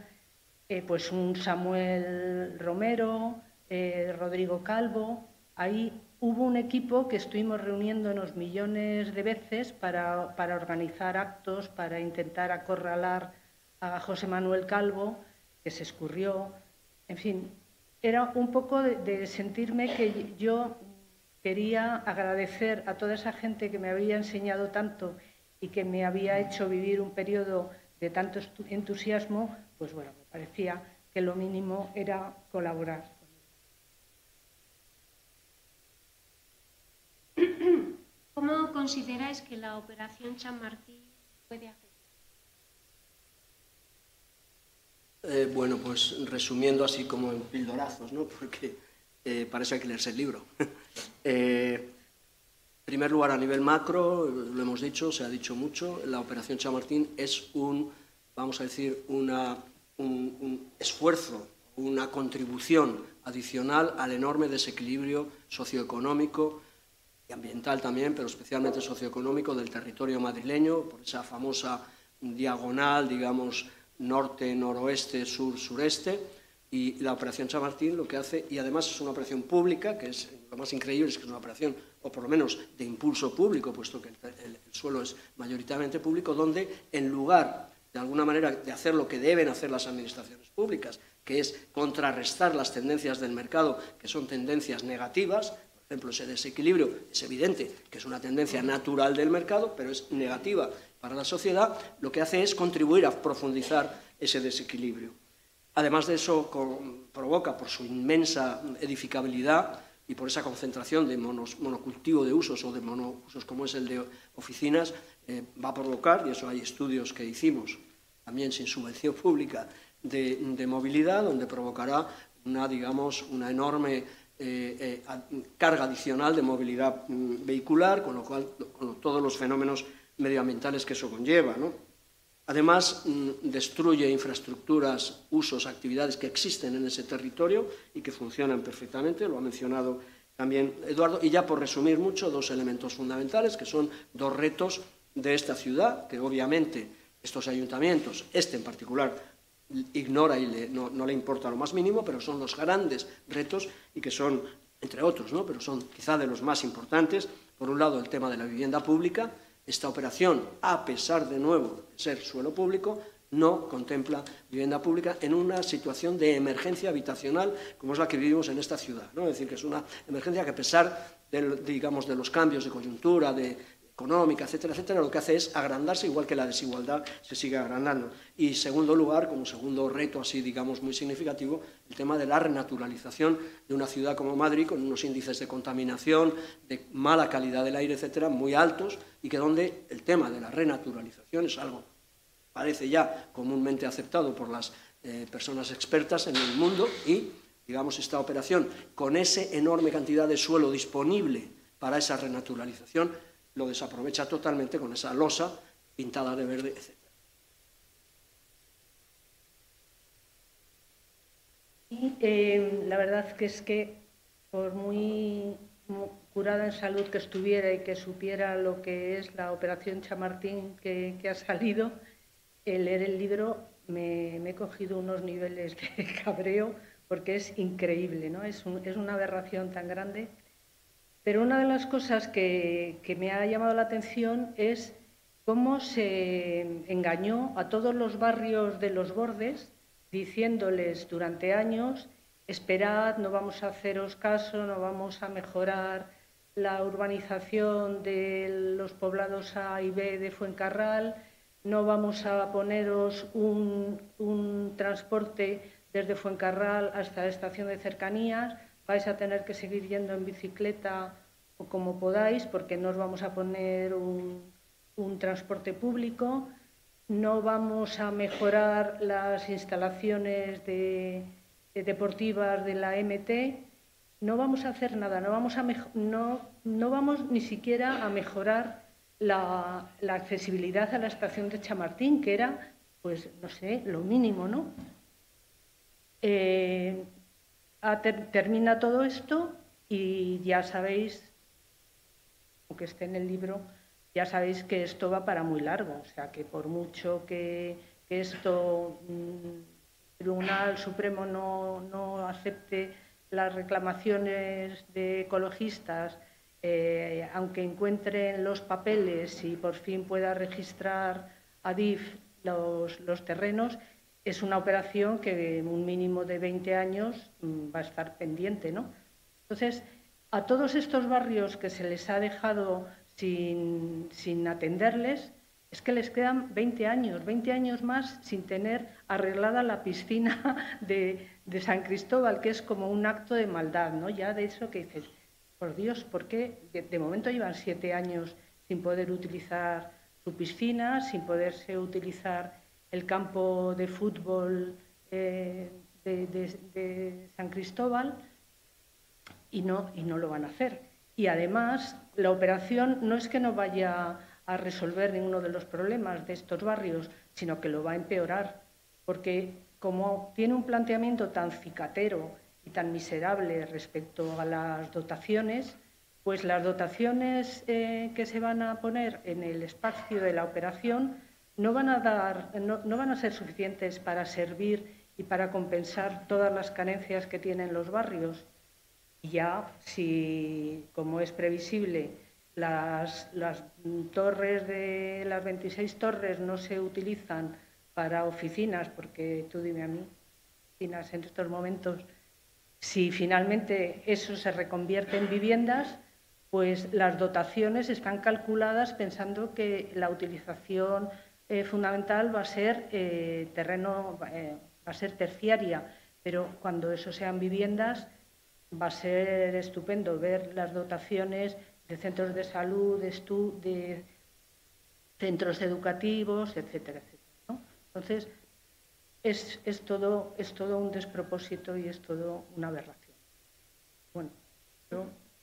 eh, pues un Samuel Romero, eh, Rodrigo Calvo. Ahí hubo un equipo que estuvimos reuniéndonos millones de veces para, organizar actos, para intentar acorralar a José Manuel Calvo, que se escurrió. En fin, era un poco de, sentirme que yo quería agradecer a toda esa gente que me había enseñado tanto y que me había hecho vivir un periodo de tanto entusiasmo, pues bueno, me parecía que lo mínimo era colaborar. ¿Cómo consideráis que la operación Chamartín puede afectar? Eh, bueno, pues resumiendo así como en pildorazos, ¿no? [laughs] porque eh, para hay que leerse el libro. [laughs] eh, en primer lugar, a nivel macro, lo hemos dicho, se ha dicho mucho, la operación Chamartín es un, vamos a decir, una, un, un esfuerzo, una contribución adicional al enorme desequilibrio socioeconómico y ambiental también, pero especialmente socioeconómico del territorio madrileño, por esa famosa diagonal, digamos, norte, noroeste, sur, sureste, y la operación Chamartín lo que hace, y además es una operación pública, que es lo más increíble, es que es una operación, o por lo menos de impulso público, puesto que el, suelo es mayoritariamente público, donde en lugar, de alguna manera, de hacer lo que deben hacer las administraciones públicas, que es contrarrestar las tendencias del mercado, que son tendencias negativas, por ejemplo, ese desequilibrio es evidente que es una tendencia natural del mercado, pero es negativa para la sociedad, lo que hace es contribuir a profundizar ese desequilibrio. Además de eso, provoca por su inmensa edificabilidad y por esa concentración de monocultivo de usos o de monousos como es el de oficinas, eh, va a provocar, y eso hay estudios que hicimos también sin subvención pública, de, de movilidad, donde provocará una, digamos, una enorme eh, eh, carga adicional de movilidad mm, vehicular, con lo cual con todos los fenómenos medioambientales que eso conlleva. Además, mm, destruye infraestructuras, usos, actividades que existen en ese territorio y que funcionan perfectamente, lo ha mencionado también Eduardo. Y ya por resumir mucho, dos elementos fundamentales, que son dos retos de esta ciudad, que obviamente estos ayuntamientos, este en particular, ignora y no, le importa lo más mínimo, pero son los grandes retos y que son, entre otros, ¿no? pero son quizá de los más importantes. Por un lado, el tema de la vivienda pública. Esta operación, a pesar de nuevo de ser suelo público, no contempla vivienda pública en una situación de emergencia habitacional como es la que vivimos en esta ciudad. ¿no? Es decir, que es una emergencia que a pesar digamos, de los cambios de coyuntura, de, económica, etcétera, etcétera, lo que hace es agrandarse, igual que la desigualdad se sigue agrandando. Y, segundo lugar, como segundo reto así, digamos, muy significativo, el tema de la renaturalización de una ciudad como Madrid, con unos índices de contaminación, de mala calidad del aire, etcétera, muy altos, y que donde el tema de la renaturalización es algo, parece ya comúnmente aceptado por las eh, personas expertas en el mundo, y, digamos, esta operación, con esa enorme cantidad de suelo disponible para esa renaturalización, lo desaprovecha totalmente con esa losa pintada de verde, etc. mí, eh, la verdad que es que por muy curada en salud que estuviera y que supiera lo que es la operación Chamartín que, que ha salido, el leer el libro me, he cogido unos niveles de [laughs] cabreo porque es increíble, ¿no? Es, es una aberración tan grande. Pero una de las cosas que, me ha llamado la atención es cómo se engañó a todos los barrios de los bordes diciéndoles durante años, esperad, no vamos a haceros caso, no vamos a mejorar la urbanización de los poblados A y B de Fuencarral, no vamos a poneros un, transporte desde Fuencarral hasta la estación de cercanías, vais a tener que seguir yendo en bicicleta o como podáis, porque no os vamos a poner un, transporte público, no vamos a mejorar las instalaciones deportivas de la MT, no vamos a hacer nada, no vamos, ni siquiera a mejorar la, accesibilidad a la estación de Chamartín, que era, pues, no sé, lo mínimo, ¿no? Eh, termina todo esto y ya sabéis, aunque esté en el libro, ya sabéis que esto va para muy largo, o sea, que por mucho que, esto, el mm, Tribunal Supremo no, acepte las reclamaciones de ecologistas, eh, aunque encuentren los papeles y por fin pueda registrar a DIF los, los terrenos, es una operación que en un mínimo de 20 años mm, va a estar pendiente. ¿no? Entonces, a todos estos barrios que se les ha dejado sin, sin atenderles, es que les quedan 20 años, 20 años más sin tener arreglada la piscina [laughs] de, de San Cristóbal, que es como un acto de maldad, ¿no? Ya de eso que dices, por Dios, ¿por qué? De, momento llevan siete años sin poder utilizar su piscina, sin poderse utilizar el campo de fútbol eh, de, San Cristóbal y no, y no lo van a hacer. Y además, la operación no es que no vaya a resolver ninguno de los problemas de estos barrios, sino que lo va a empeorar, porque como tiene un planteamiento tan cicatero tan miserable respecto a las dotaciones, pues las dotaciones eh, que se van a poner en el espacio de la operación no van a dar, no, van a ser suficientes para servir y para compensar todas las carencias que tienen los barrios. Ya, si, como es previsible, las, las torres de las 26 torres no se utilizan para oficinas, porque tú dime a mí, oficinas en estos momentos si finalmente eso se reconvierte en viviendas, pues las dotaciones están calculadas pensando que la utilización eh, fundamental va a ser eh, terreno, eh, va a ser terciaria, pero cuando eso sean viviendas va a ser estupendo ver las dotaciones de centros de salud, de, centros educativos, etcétera, etcétera. Entonces, es, es, todo, es todo un despropósito y es todo una aberración. Bueno,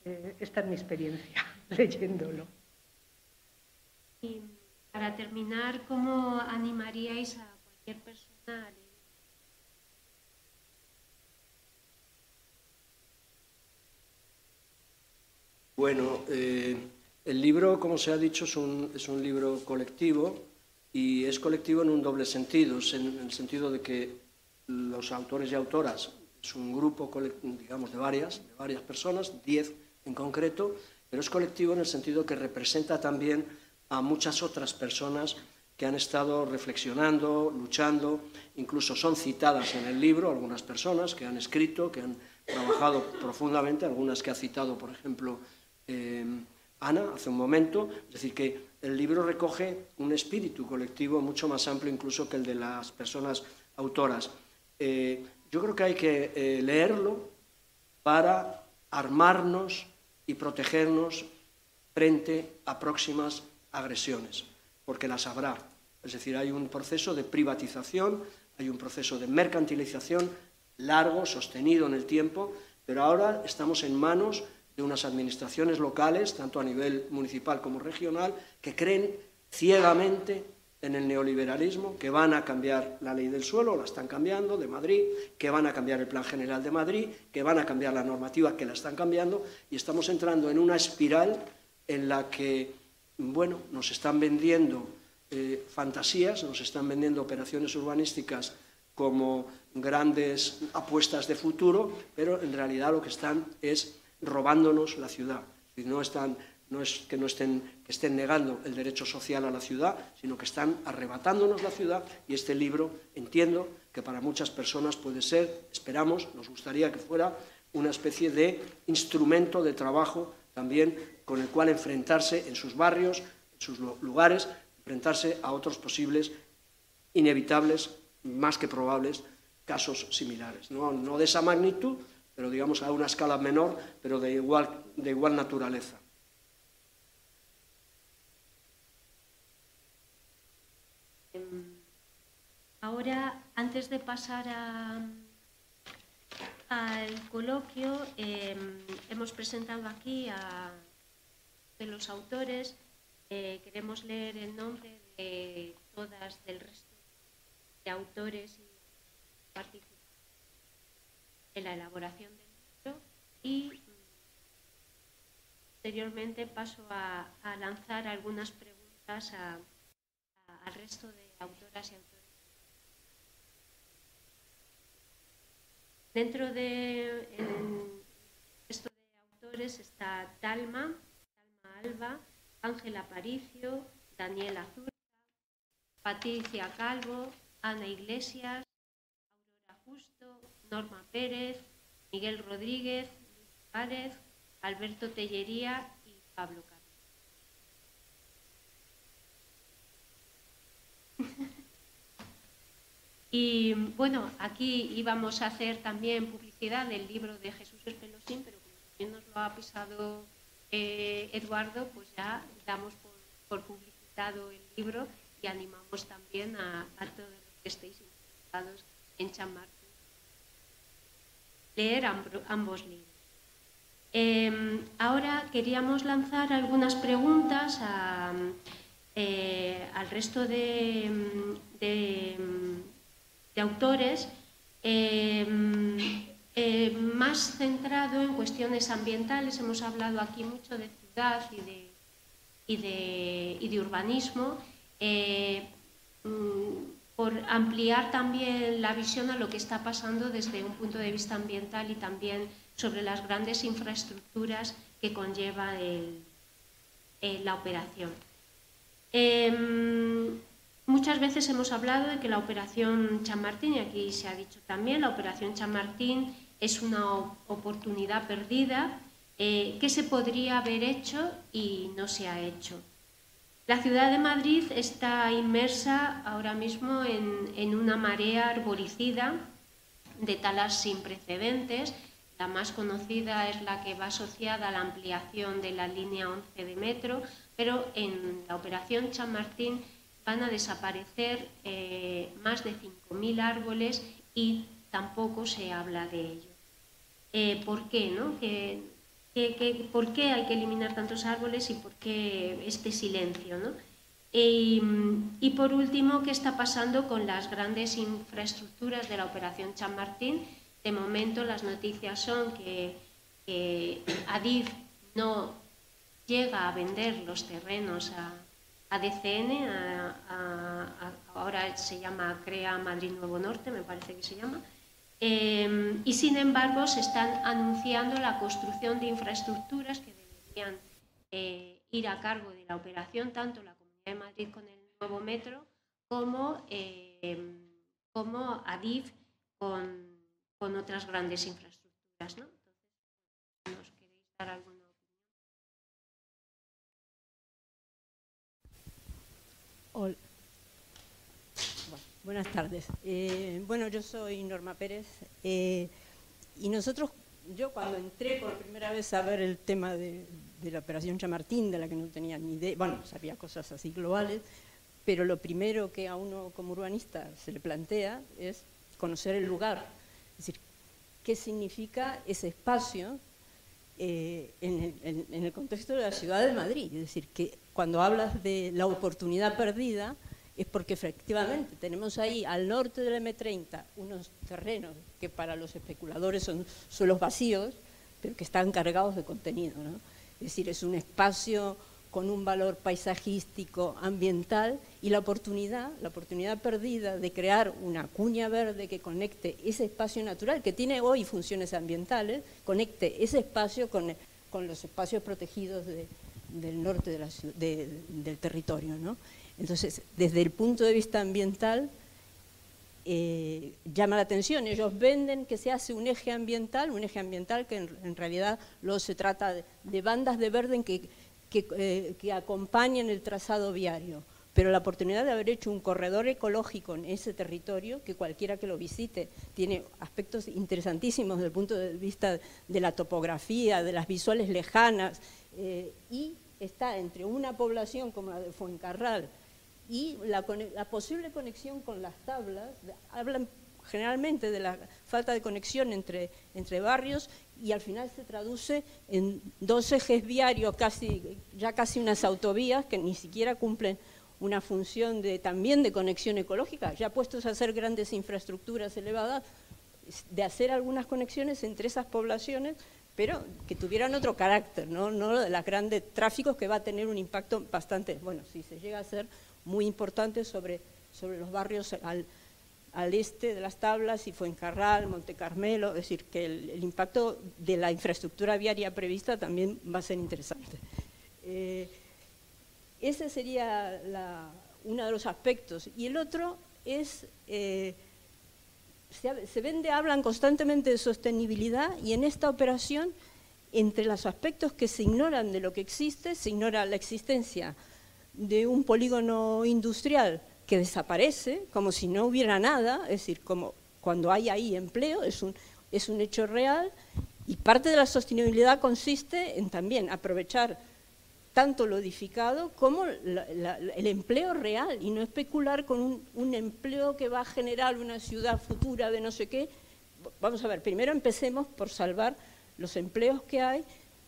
eh, esta es mi experiencia [laughs] leyéndolo. Para terminar, ¿cómo animaríais a cualquier persona? Bueno, eh, el libro, como se ha dicho, es un, es un libro colectivo y es colectivo en un doble sentido, en el sentido de que los autores y autoras es un grupo, digamos, de varias, de varias personas, diez en concreto, pero es colectivo en el sentido que representa también a muchas otras personas que han estado reflexionando, luchando, incluso son citadas en el libro algunas personas que han escrito, que han trabajado profundamente, algunas que ha citado, por ejemplo, eh, Ana hace un momento, es decir, que el libro recoge un espíritu colectivo mucho más amplio incluso que el de las personas autoras. Eh, yo creo que hay que eh, leerlo para armarnos y protegernos frente a próximas agresiones, porque las habrá. Es decir, hay un proceso de privatización, hay un proceso de mercantilización largo, sostenido en el tiempo, pero ahora estamos en manos de unas administraciones locales, tanto a nivel municipal como regional, que creen ciegamente en el neoliberalismo, que van a cambiar la ley del suelo, la están cambiando, de Madrid, que van a cambiar el Plan General de Madrid, que van a cambiar la normativa, que la están cambiando, y estamos entrando en una espiral en la que, bueno, nos están vendiendo eh, fantasías, nos están vendiendo operaciones urbanísticas como grandes apuestas de futuro, pero en realidad lo que están es robándonos la ciudad. No están es que no estén, que estén negando el derecho social a la ciudad, sino que están arrebatándonos la ciudad y este libro entiendo que para muchas personas puede ser, esperamos, nos gustaría que fuera una especie de instrumento de trabajo también con el cual enfrentarse en sus barrios, en sus lugares, enfrentarse a otros posibles, inevitables, más que probables, casos similares. No, de esa magnitud, pero digamos a una escala menor, pero de igual, de igual naturaleza. Ahora, antes de pasar al coloquio, em, hemos presentado aquí a de los autores. Eh, queremos leer el nombre de todas del resto de autores y participantes en la elaboración del libro y posteriormente paso a, lanzar algunas preguntas al resto de autoras y autores. Dentro de esto de autores está Talma Alba, Ángela Aparicio, Daniela Zurza, Patricia Calvo, Ana Iglesias, Aurora Justo, Norma Pérez, Miguel Rodríguez, Luis Párez, Alberto Tellería y Pablo Carlos. Y bueno, aquí íbamos a hacer también publicidad del libro de Jesús Espelosín, pero como también nos lo ha pisado eh, Eduardo, pues ya damos por, publicitado el libro y animamos también a, todos los que estéis interesados en Chamartín leer ambos libros. Em, ahora queríamos lanzar algunas preguntas eh, al resto de autores eh, eh, más centrado en cuestiones ambientales. Hemos hablado aquí mucho de ciudad y de, y de, urbanismo, eh, mm, por ampliar también la visión a lo que está pasando desde un punto de vista ambiental y también sobre las grandes infraestructuras que conlleva la operación. Muchas veces hemos hablado de que la operación Chamartín, y aquí se ha dicho también, la operación Chamartín es una oportunidad perdida eh, que se podría haber hecho y no se ha hecho. La ciudad de Madrid está inmersa ahora mismo en, una marea arboricida de talas sin precedentes. La más conocida es la que va asociada a la ampliación de la línea 11 de metro, pero en la operación Chamartín van a desaparecer eh, más de 5.000 árboles y tampoco se habla de ello. Eh, ¿Por qué? No? por qué hay que eliminar tantos árboles y por qué este silencio? ¿no? y por último, ¿qué está pasando con las grandes infraestructuras de la operación Chamartín? De momento las noticias son que, Adif no llega a vender los terrenos a, ADCN, ahora se llama CREA Madrid Nuevo Norte, me parece que se llama, eh, y sin embargo se están anunciando la construcción de infraestructuras que deberían eh, ir a cargo de la operación, tanto la Comunidad de Madrid con el nuevo metro como, eh, como ADIF con, otras grandes infraestructuras. ¿nos queréis dar algún buenas tardes. Eh, bueno, yo soy Norma Pérez eh, y nosotros, yo cuando entré por primera vez a ver el tema de, la operación Chamartín, de la que no tenía ni idea, bueno, sabía cosas así globales, pero lo primero que a uno como urbanista se le plantea es conocer el lugar, es decir, qué significa ese espacio eh, en, el, contexto de la ciudad de Madrid. Es decir, que cuando hablas de la oportunidad perdida, es porque efectivamente tenemos ahí al norte del M30 unos terrenos que para los especuladores son suelos vacíos, pero que están cargados de contenido. Es decir, es un espacio con un valor paisajístico, ambiental y la oportunidad, la oportunidad perdida de crear una cuña verde que conecte ese espacio natural que tiene hoy funciones ambientales, conecte ese espacio con, los espacios protegidos del norte del territorio. ¿no? Entonces, desde el punto de vista ambiental, eh, llama la atención. Ellos venden que se hace un eje ambiental, un eje ambiental que en, realidad luego se trata de, bandas de verde que, eh, que, acompañan el trazado viario. Pero la oportunidad de haber hecho un corredor ecológico en ese territorio, que cualquiera que lo visite tiene aspectos interesantísimos desde el punto de vista de la topografía, de las visuales lejanas, eh, y está entre una población como la de Fuencarral, y la, posible conexión con las tablas, hablan generalmente de la falta de conexión entre, entre barrios y al final se traduce en dos ejes viarios, casi, ya casi unas autovías que ni siquiera cumplen una función de, también de conexión ecológica, ya puestos a hacer grandes infraestructuras elevadas, de hacer algunas conexiones entre esas poblaciones, pero que tuvieran otro carácter, no, no de los grandes tráficos que va a tener un impacto bastante, bueno, si se llega a hacer muy importante sobre, sobre los barrios al, este de las tablas y Fuencarral, Monte Carmelo, es decir, que el, impacto de la infraestructura viaria prevista también va a ser interesante. Eh, ese sería uno de los aspectos. Y el otro es, eh, se, se vende, hablan constantemente de sostenibilidad y en esta operación, entre los aspectos que se ignoran de lo que existe, se ignora la existencia de un polígono industrial que desaparece como si no hubiera nada, es decir, como cuando hay ahí empleo, es un, es un hecho real, y parte de la sostenibilidad consiste en también aprovechar tanto lo edificado como el empleo real y no especular con un, un, empleo que va a generar una ciudad futura de no sé qué. Vamos a ver, primero empecemos por salvar los empleos que hay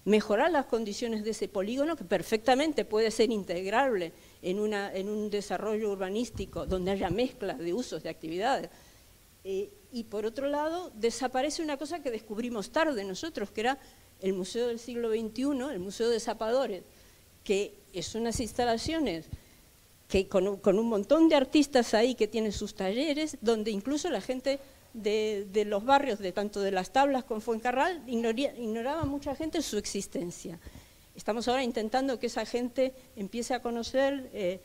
mejorar las condiciones de ese polígono, que perfectamente puede ser integrable en, un desarrollo urbanístico donde haya mezcla de usos, de actividades. Eh, y por otro lado, desaparece una cosa que descubrimos tarde nosotros, que era el Museo del siglo XXI, el Museo de Zapadores, que es unas instalaciones que con un montón de artistas ahí que tienen sus talleres, donde incluso la gente de, los barrios, de tanto de las tablas como Fuencarral, ignoraba mucha gente su existencia. Estamos ahora intentando que esa gente empiece a conocer eh,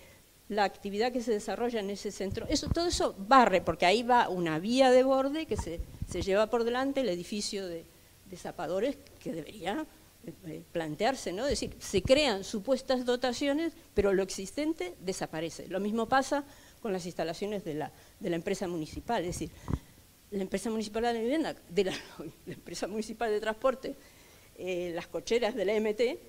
la actividad que se desarrolla en ese centro. Eso, todo eso barre, porque ahí va una vía de borde que se, lleva por delante el edificio de, zapadores que debería eh, plantearse, ¿no? Es decir, se crean supuestas dotaciones, pero lo existente desaparece. Lo mismo pasa con las instalaciones de la, de la empresa municipal, es decir, la empresa municipal de vivienda, de [laughs] la, empresa municipal de transporte, eh, las cocheras de la MT,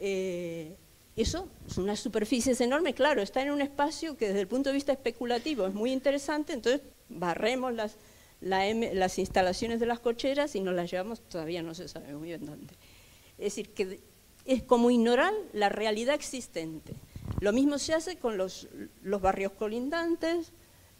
eh, eso son unas superficies enormes, claro, está en un espacio que desde el punto de vista especulativo es muy interesante, entonces barremos las, las instalaciones de las cocheras y nos las llevamos, todavía no se sabe muy bien dónde. Es decir, que es como ignorar la realidad existente. Lo mismo se hace con los, los barrios colindantes,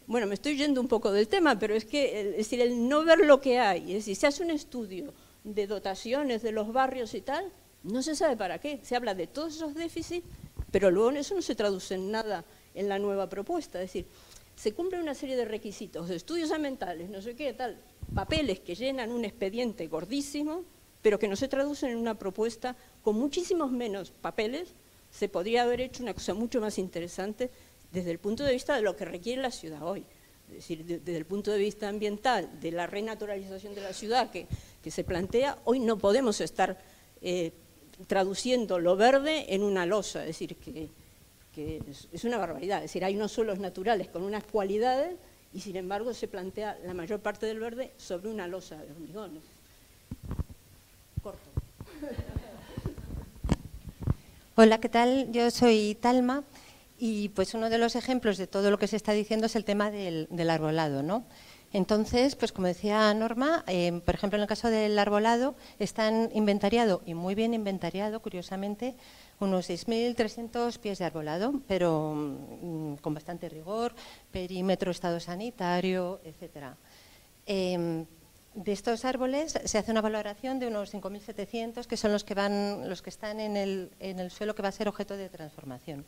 bueno, me estoy yendo un poco del tema, pero es que es decir, el no ver lo que hay, es decir, se hace un estudio de dotaciones de los barrios y tal, no se sabe para qué, se habla de todos esos déficits, pero luego eso no se traduce en nada en la nueva propuesta, es decir, se cumplen una serie de requisitos, de estudios ambientales, no sé qué, tal, papeles que llenan un expediente gordísimo, pero que no se traducen en una propuesta con muchísimos menos papeles, se podría haber hecho una cosa mucho más interesante desde el punto de vista de lo que requiere la ciudad hoy. Es decir, desde el punto de vista ambiental, de la renaturalización de la ciudad que, se plantea, hoy no podemos estar eh, traduciendo lo verde en una losa, es decir, que, es, una barbaridad. Es decir, hay unos suelos naturales con unas cualidades y sin embargo se plantea la mayor parte del verde sobre una losa de hormigones. Corto. Hola, ¿qué tal? Yo soy Talma. Y pues uno de los ejemplos de todo lo que se está diciendo es el tema del, arbolado, ¿no? Entonces, pues como decía Norma, eh, por ejemplo, en el caso del arbolado, están inventariado y muy bien inventariado, curiosamente, unos 6.300 pies de arbolado, pero mm, con bastante rigor, perímetro, estado sanitario, etcétera. Em, de estos árboles se hace una valoración de unos 5.700, que son los que, van, los que están en el, en el suelo que va a ser objeto de transformación.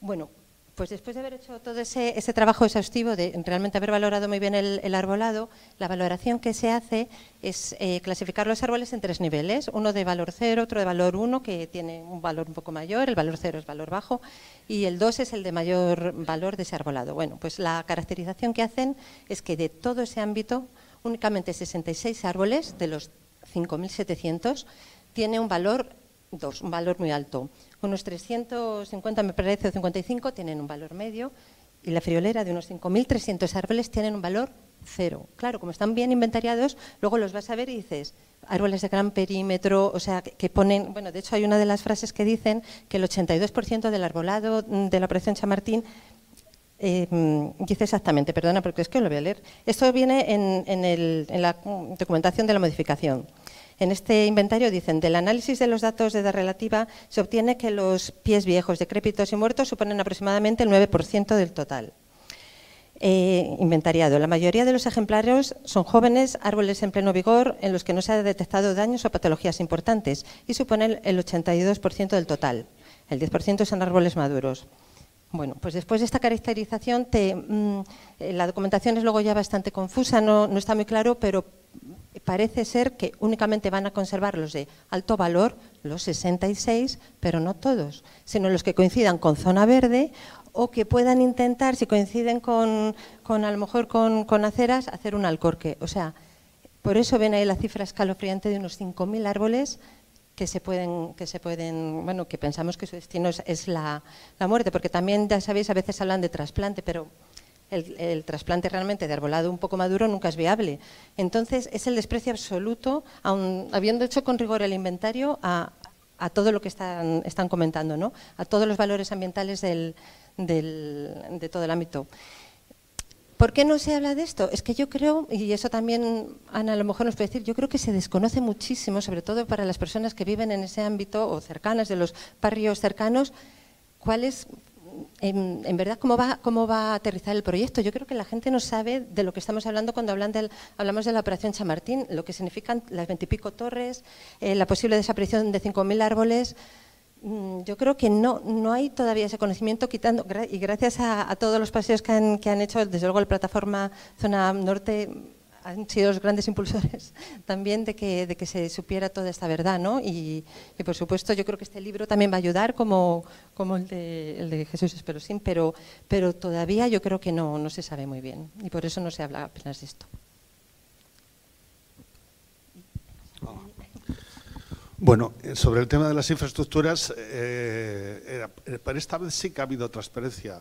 Bueno, pues después de haber hecho todo ese, trabajo exhaustivo, de realmente haber valorado muy bien el, arbolado, la valoración que se hace es eh, clasificar los árboles en tres niveles, uno de valor cero, otro de valor uno, que tiene un valor un poco mayor, el valor cero es valor bajo, y el dos es el de mayor valor de ese arbolado. Bueno, pues la caracterización que hacen es que de todo ese ámbito, únicamente 66 árboles de los 5.700 tiene un valor 2, un valor muy alto. Unos 350, me parece, o 55 tienen un valor medio y la friolera de unos 5.300 árboles tienen un valor cero. Claro, como están bien inventariados, luego los vas a ver y dices, árboles de gran perímetro, o sea, que, ponen, bueno, de hecho hay una de las frases que dicen que el 82% del arbolado de la operación Chamartín eh, dice exactamente, perdona porque es que lo voy a leer. Esto viene en, en la documentación de la modificación. En este inventario dicen, del análisis de los datos de edad relativa se obtiene que los pies viejos, decrépitos y muertos suponen aproximadamente el 9% del total. Eh, inventariado. La mayoría de los ejemplarios son jóvenes, árboles en pleno vigor, en los que no se ha detectado daños o patologías importantes y suponen el 82% del total. El 10% son árboles maduros. Bueno, pues después de esta caracterización, mm, eh, la documentación es luego ya bastante confusa, no está muy claro, pero parece ser que únicamente van a conservar los de alto valor, los 66, pero no todos, sino los que coincidan con zona verde o que puedan intentar, si coinciden con, a lo mejor con, aceras, hacer un alcorque. O sea, por eso ven ahí la cifra escalofriante de unos 5.000 árboles que se pueden, que se pueden, bueno, que pensamos que su destino es, la, la, muerte, porque también, ya sabéis, a veces hablan de trasplante, pero el, trasplante realmente de arbolado un poco maduro nunca es viable. Entonces, es el desprecio absoluto, habiendo hecho con rigor el inventario, a, todo lo que están, comentando, ¿no? a todos los valores ambientales del, de todo el ámbito. ¿Por qué no se habla de esto? Es que yo creo, y eso también Ana a lo mejor nos puede decir, yo creo que se desconoce muchísimo, sobre todo para las personas que viven en ese ámbito o cercanas de los barrios cercanos, cuáles en, verdad cómo va, cómo va a aterrizar el proyecto. Yo creo que la gente no sabe de lo que estamos hablando cuando hablan del, hablamos de la operación Chamartín, lo que significan las veintipico torres, eh, la posible desaparición de 5.000 árboles. Mm, yo creo que no, no hay todavía ese conocimiento, quitando, y gracias a, todos los paseos que han, que han hecho, desde luego la plataforma Zona Norte han sido los grandes impulsores [laughs] también de que, de que se supiera toda esta verdad, ¿no? Y, por supuesto yo creo que este libro también va a ayudar como, como el, de, el de Jesús Esperosín, pero, pero todavía yo creo que no, no se sabe muy bien y por eso no se habla apenas de esto. Bueno, eh, sobre el tema de las infraestructuras, eh, eh, para esta vez sí que ha habido transparencia.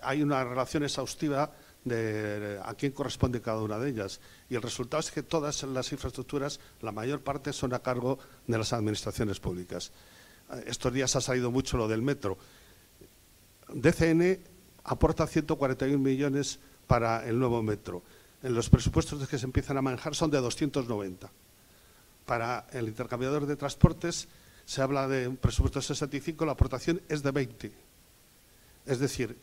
Hay una relación exhaustiva de a quién corresponde cada una de ellas. Y el resultado es que todas las infraestructuras, la mayor parte, son a cargo de las administraciones públicas. Eh, estos días ha salido mucho lo del metro. DCN aporta 141 millones para el nuevo metro. En los presupuestos que se empiezan a manejar son de 290. Para el intercambiador de transportes se habla de un presupuesto de 65, la aportación es de 20. Es decir,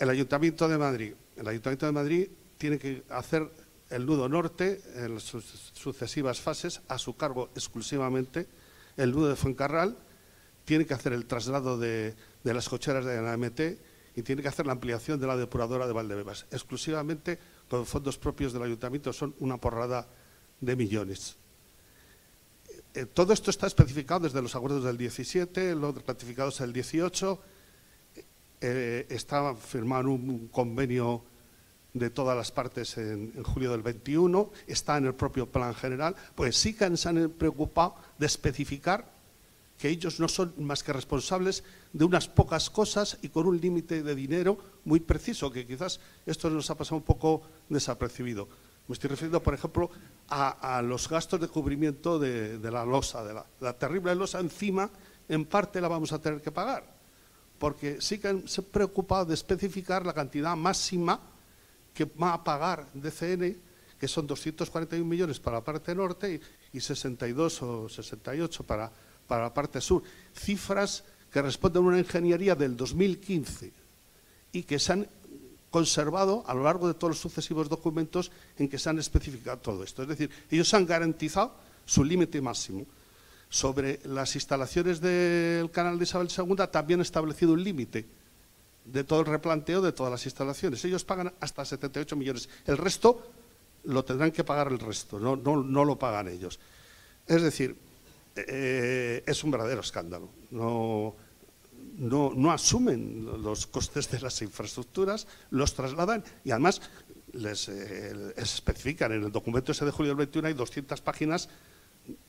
el Ayuntamiento de Madrid. El Ayuntamiento de Madrid tiene que hacer el nudo norte en sus sucesivas fases a su cargo exclusivamente. El nudo de Fuencarral tiene que hacer el traslado de, las cocheras de la AMT y tiene que hacer la ampliación de la depuradora de Valdebebas. Exclusivamente con fondos propios del Ayuntamiento son una porrada de millones. Eh, todo esto está especificado desde los acuerdos del 17, los ratificados el 18 eh, está un convenio de todas las partes en, julio del 21, está en el propio plan general, pues sí que se han preocupado de especificar que ellos no son más que responsables de unas pocas cosas y con un límite de dinero muy preciso, que quizás esto nos ha pasado un poco desapercibido. Me estoy refiriendo, por ejemplo, a, los gastos de cubrimiento de, la losa, de la terrible losa encima, en parte la vamos a tener que pagar porque sí que se ha preocupado de especificar la cantidad máxima que va a pagar DCN, que son 241 millones para la parte norte y, 62 o 68 para, para la parte sur. Cifras que responden a una ingeniería del 2015 y que se han conservado a lo largo de todos los sucesivos documentos en que se han especificado todo esto. Es decir, ellos han garantizado su límite máximo. Sobre las instalaciones del canal de Isabel II también han establecido un límite de todo el replanteo de todas las instalaciones. Ellos pagan hasta 78 millones. El resto lo tendrán que pagar el resto, no, no, lo pagan ellos. Es decir, eh, es un verdadero escándalo. No, no, asumen los costes de las infraestructuras, los trasladan y además les, eh, especifican en el documento ese de julio del 21 hay 200 páginas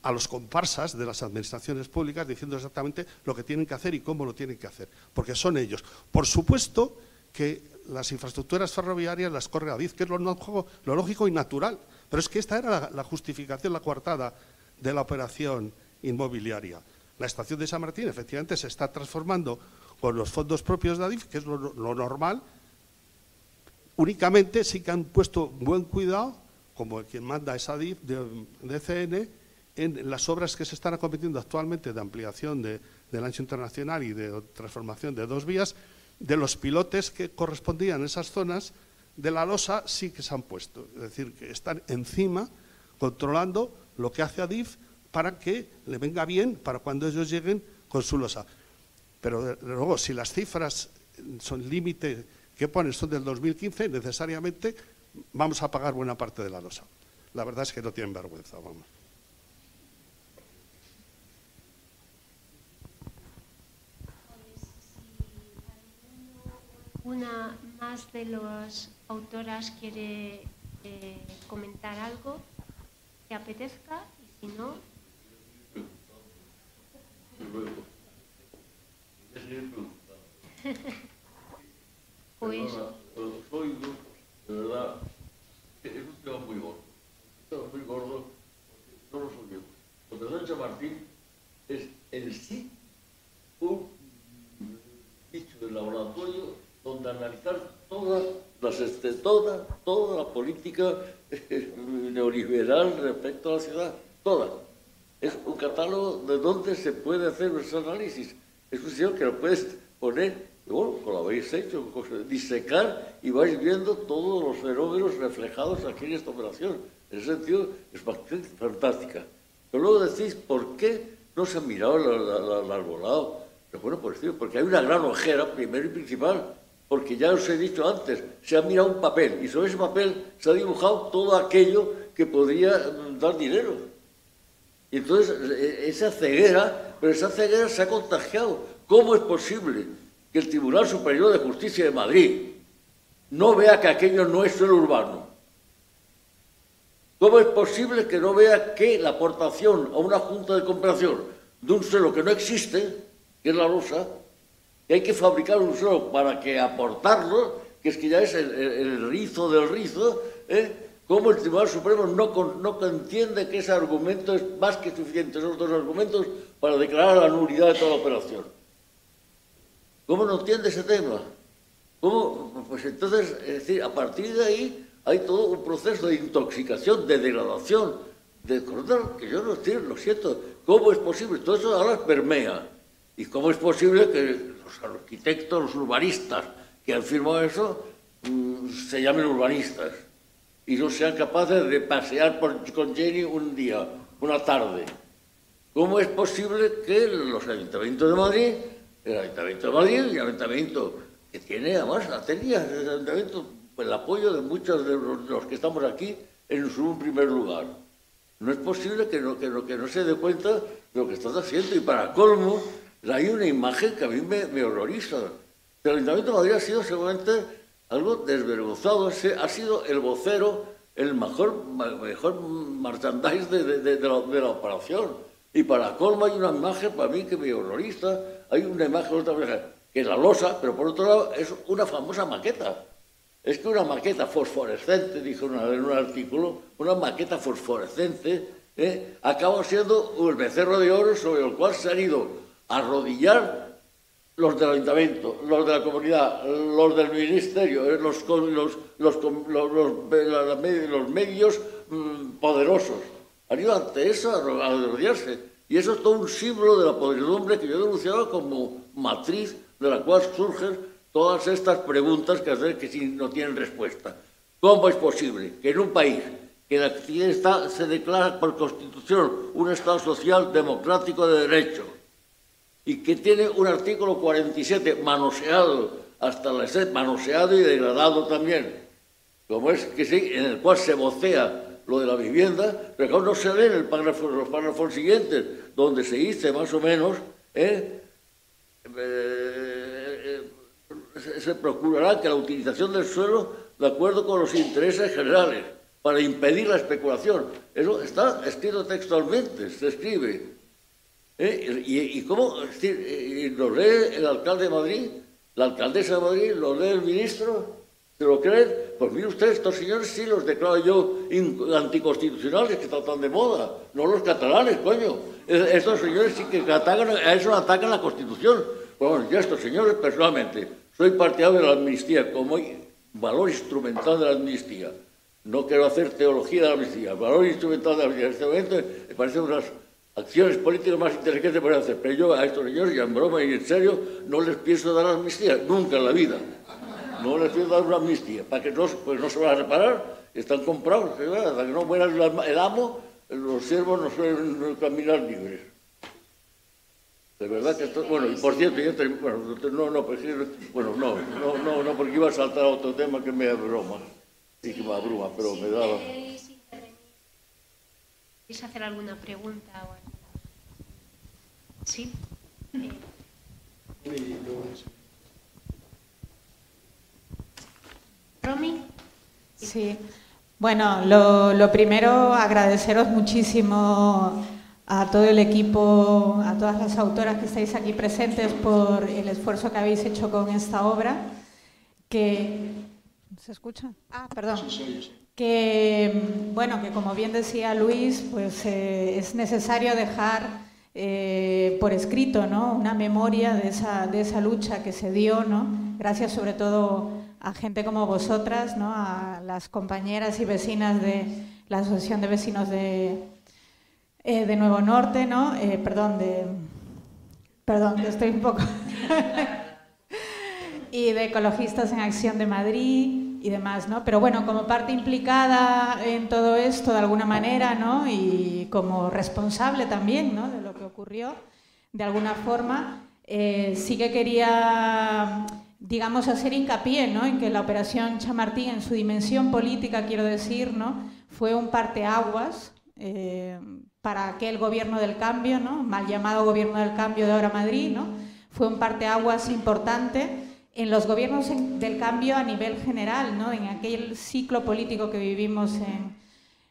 a los comparsas de las administraciones públicas diciendo exactamente lo que tienen que hacer y cómo lo tienen que hacer, porque son ellos. Por supuesto que las infraestructuras ferroviarias las corre Adif, que es lo, lógico y natural, pero es que esta era la justificación, la coartada de la operación inmobiliaria. La estación de San Martín efectivamente se está transformando con los fondos propios de Adif, que es lo, normal. Únicamente sí que han puesto buen cuidado, como quien manda es Adif de, CN, en las obras que se están acometiendo actualmente de ampliación del ancho internacional y de transformación de dos vías, de los pilotes que correspondían a esas zonas, de la losa sí que se han puesto. Es decir, que están encima controlando lo que hace Adif para que le venga bien para cuando ellos lleguen con su losa. Pero luego, si las cifras son límite que ponen son del 2015, necesariamente vamos a pagar buena parte de la losa. La verdad es que no tienen vergüenza, vamos. Una más de las autoras quiere eh, comentar algo que apetezca y si no. Pues... [laughs] Los oigo, de verdad, es un tema muy gordo. Tema muy gordo, porque no lo oímos. Lo de San Martín es en sí un bicho de laboratorio donde analizar toda, las, este, toda, la política neoliberal respecto a la ciudad, toda es un catálogo de donde se puede hacer ese análisis. Es un sitio que lo puedes poner, bueno, lo habéis hecho, disecar y vais viendo todos los fenómenos reflejados aquí en esta operación. En ese sentido es fantástica. Pero luego decís, ¿por qué no se ha mirado el arbolado? Pero bueno, por decir, porque hay una gran ojera, primero y principal, porque ya os he dicho antes, se ha mirado un papel y sobre ese papel se ha dibujado todo aquello que podría mm, dar dinero. Y entonces e, esa ceguera, pero esa ceguera se ha contagiado. ¿Cómo es posible que el Tribunal Superior de Justicia de Madrid no vea que aquello no es suelo urbano? ¿Cómo es posible que no vea que la aportación a una junta de comparación de un suelo que no existe, que es la rosa, que hay que fabricar un suelo para que aportarlo, que es que ya es el, rizo del rizo, ¿eh? cómo el Tribunal Supremo no, no entiende que ese argumento es más que suficiente, esos dos argumentos, para declarar la nulidad de toda la operación. ¿Cómo no entiende ese tema? ¿Cómo? Pues entonces, es decir, a partir de ahí hay todo un proceso de intoxicación, de degradación, de que yo no entiendo, lo siento. ¿Cómo es posible? Todo eso ahora permea. ¿Y cómo es posible que los arquitectos, los urbanistas que han firmado eso, mm, se llamen urbanistas? y no sean capaces de pasear con Jenny un día, una tarde. ¿Cómo es posible que los ayuntamientos de Madrid, el ayuntamiento de Madrid y el ayuntamiento que tiene además tenía el ayuntamiento pues, el apoyo de muchos de los, que estamos aquí en su primer lugar? No es posible que no, que no, que no se dé cuenta de lo que estás haciendo y para colmo hay una imagen que a mí me, me horroriza. El Ayuntamiento de Madrid ha sido seguramente algo desvergonzado. ha sido el vocero, el mejor, mejor merchandise de, la, operación. Y para colmo hay una imagen para mí que me horroriza. Hay una imagen, otra que es la losa, pero por otro lado es una famosa maqueta. Es que una maqueta fosforescente, dijo en un artículo, una maqueta fosforescente, ¿eh? acaba siendo un becerro de oro sobre el cual se han ido arrodillar los del ayuntamiento, los de la comunidad, los del ministerio, los, medios mm, poderosos. Han ido ante eso a arrodillarse. Y eso es todo un símbolo de la podredumbre que yo he denunciado como matriz de la cual surgen todas estas preguntas que, hacer que no tienen respuesta. ¿Cómo es posible que en un país que se declara por constitución un Estado social democrático de derecho y que tiene un artículo 47 manoseado hasta la sed, manoseado y degradado también, como es que sí, en el cual se vocea lo de la vivienda, pero no se lee en el párrafo, los párrafos siguientes, donde se dice más o menos, ¿eh? Eh, eh, se procurará que la utilización del suelo de acuerdo con los intereses generales para impedir la especulación. Eso está escrito textualmente, se escribe. ¿Eh? ¿Y, cómo? ¿Lo lee el alcalde de Madrid? ¿La alcaldesa de Madrid? ¿Lo lee el ministro? ¿Se lo creen? Pues mire usted, estos señores sí los declaro yo anticonstitucionales, que están tan de moda. No los catalanes, coño. Estos señores sí que atacan, a eso atacan la Constitución. Bueno, yo estos señores personalmente soy partidario de la amnistía como valor instrumental de la amnistía. No quiero hacer teología de la amnistía. Valor instrumental de la amnistía en este momento me parece unas acciones políticas más inteligentes para hacer. Pero yo a estos señores, ya en broma y en serio, no les pienso dar amnistía, nunca en la vida. No les pienso dar una amnistía, para que no, pues no se van a reparar, están comprados. Hasta que no muera el amo, los siervos no suelen caminar libres. De verdad que esto, bueno, y por cierto, bueno, no, no, pues, bueno, no, no, no, no, porque iba a saltar a otro tema que me da broma. Sí que me abruma, pero me daba... ¿Quieres hacer alguna pregunta? Sí. Romy. Sí. Bueno, lo, lo primero, agradeceros muchísimo a todo el equipo, a todas las autoras que estáis aquí presentes por el esfuerzo que habéis hecho con esta obra, que ¿Se escucha? Ah, perdón. Que, bueno, que como bien decía Luis, pues eh, es necesario dejar eh, por escrito ¿no? una memoria de esa, de esa lucha que se dio, ¿no? gracias sobre todo a gente como vosotras, ¿no? a las compañeras y vecinas de la Asociación de Vecinos de, eh, de Nuevo Norte, ¿no? perdón, de, perdón, estoy un poco... [laughs] y de Ecologistas en Acción de Madrid, y demás, ¿no? Pero bueno, como parte implicada en todo esto de alguna manera, ¿no? Y como responsable también, ¿no? De lo que ocurrió, de alguna forma, eh, sí que quería, digamos, hacer hincapié, ¿no? En que la operación Chamartín, en su dimensión política, quiero decir, ¿no? Fue un parteaguas eh, para aquel gobierno del cambio, ¿no? Mal llamado gobierno del cambio de ahora Madrid, ¿no? Fue un parteaguas importante en los gobiernos del cambio a nivel general, ¿no? en aquel ciclo político que vivimos en,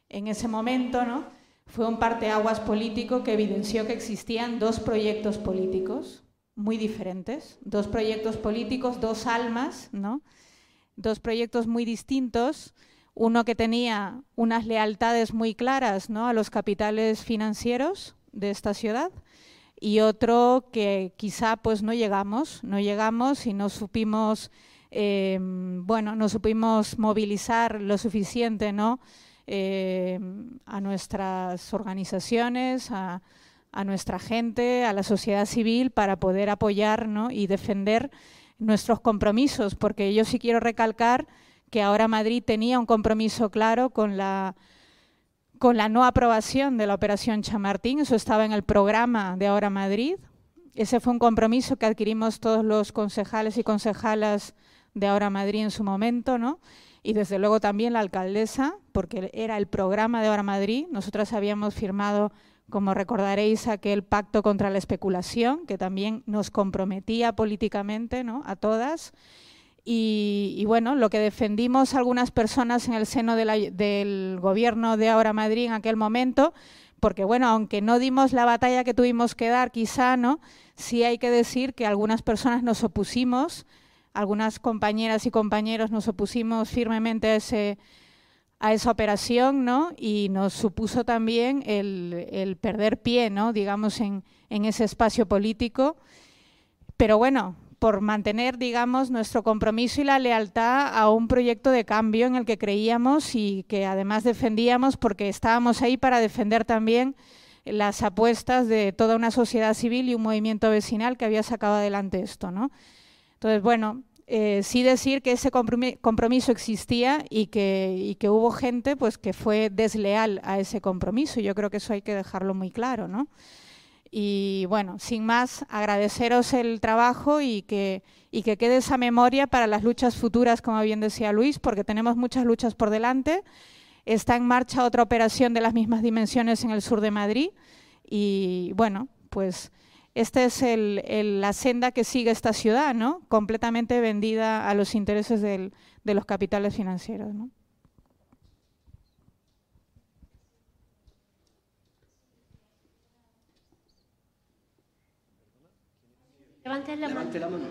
en ese momento, ¿no? fue un parteaguas político que evidenció que existían dos proyectos políticos muy diferentes, dos proyectos políticos, dos almas, ¿no? dos proyectos muy distintos, uno que tenía unas lealtades muy claras ¿no? a los capitales financieros de esta ciudad y otro que quizá pues no llegamos, no llegamos y no supimos, em, bueno, no supimos movilizar lo suficiente, ¿no? Em, a nuestras organizaciones, a, nuestra gente, a la sociedad civil para poder apoyar y defender nuestros compromisos, porque yo sí quiero recalcar que ahora Madrid tenía un compromiso claro con la con la no aprobación de la operación Chamartín, eso estaba en el programa de Ahora Madrid. Ese fue un compromiso que adquirimos todos los concejales y concejalas de Ahora Madrid en su momento, ¿no? Y desde luego también la alcaldesa, porque era el programa de Ahora Madrid. Nosotras habíamos firmado, como recordaréis, aquel pacto contra la especulación, que también nos comprometía políticamente ¿no? a todas. Y, bueno, lo que defendimos algunas personas en el seno del gobierno de Ahora Madrid en aquel momento, porque bueno, aunque no dimos la batalla que tuvimos que dar, quizá, ¿no? Sí hay que decir que algunas personas nos opusimos, algunas compañeras y compañeros nos opusimos firmemente a, ese, a esa operación, ¿no? Y nos supuso también el, perder pie, ¿no? Digamos, en ese espacio político. Pero bueno, por mantener, digamos, nuestro compromiso y la lealtad a un proyecto de cambio en el que creíamos y que además defendíamos porque estábamos ahí para defender también las apuestas de toda una sociedad civil y un movimiento vecinal que había sacado adelante esto. ¿no? Entonces, bueno, eh, sí decir que ese compromiso existía y que, y que, hubo gente pues, que fue desleal a ese compromiso. Yo creo que eso hay que dejarlo muy claro. ¿no? Y bueno, sin más, agradeceros el trabajo y que, y que quede esa memoria para las luchas futuras, como bien decía Luis, porque tenemos muchas luchas por delante. Está en marcha otra operación de las mismas dimensiones en el sur de Madrid y bueno, pues esta es la senda que sigue esta ciudad, ¿no? Completamente vendida a los intereses de los capitales financieros, ¿no? Levante la mano.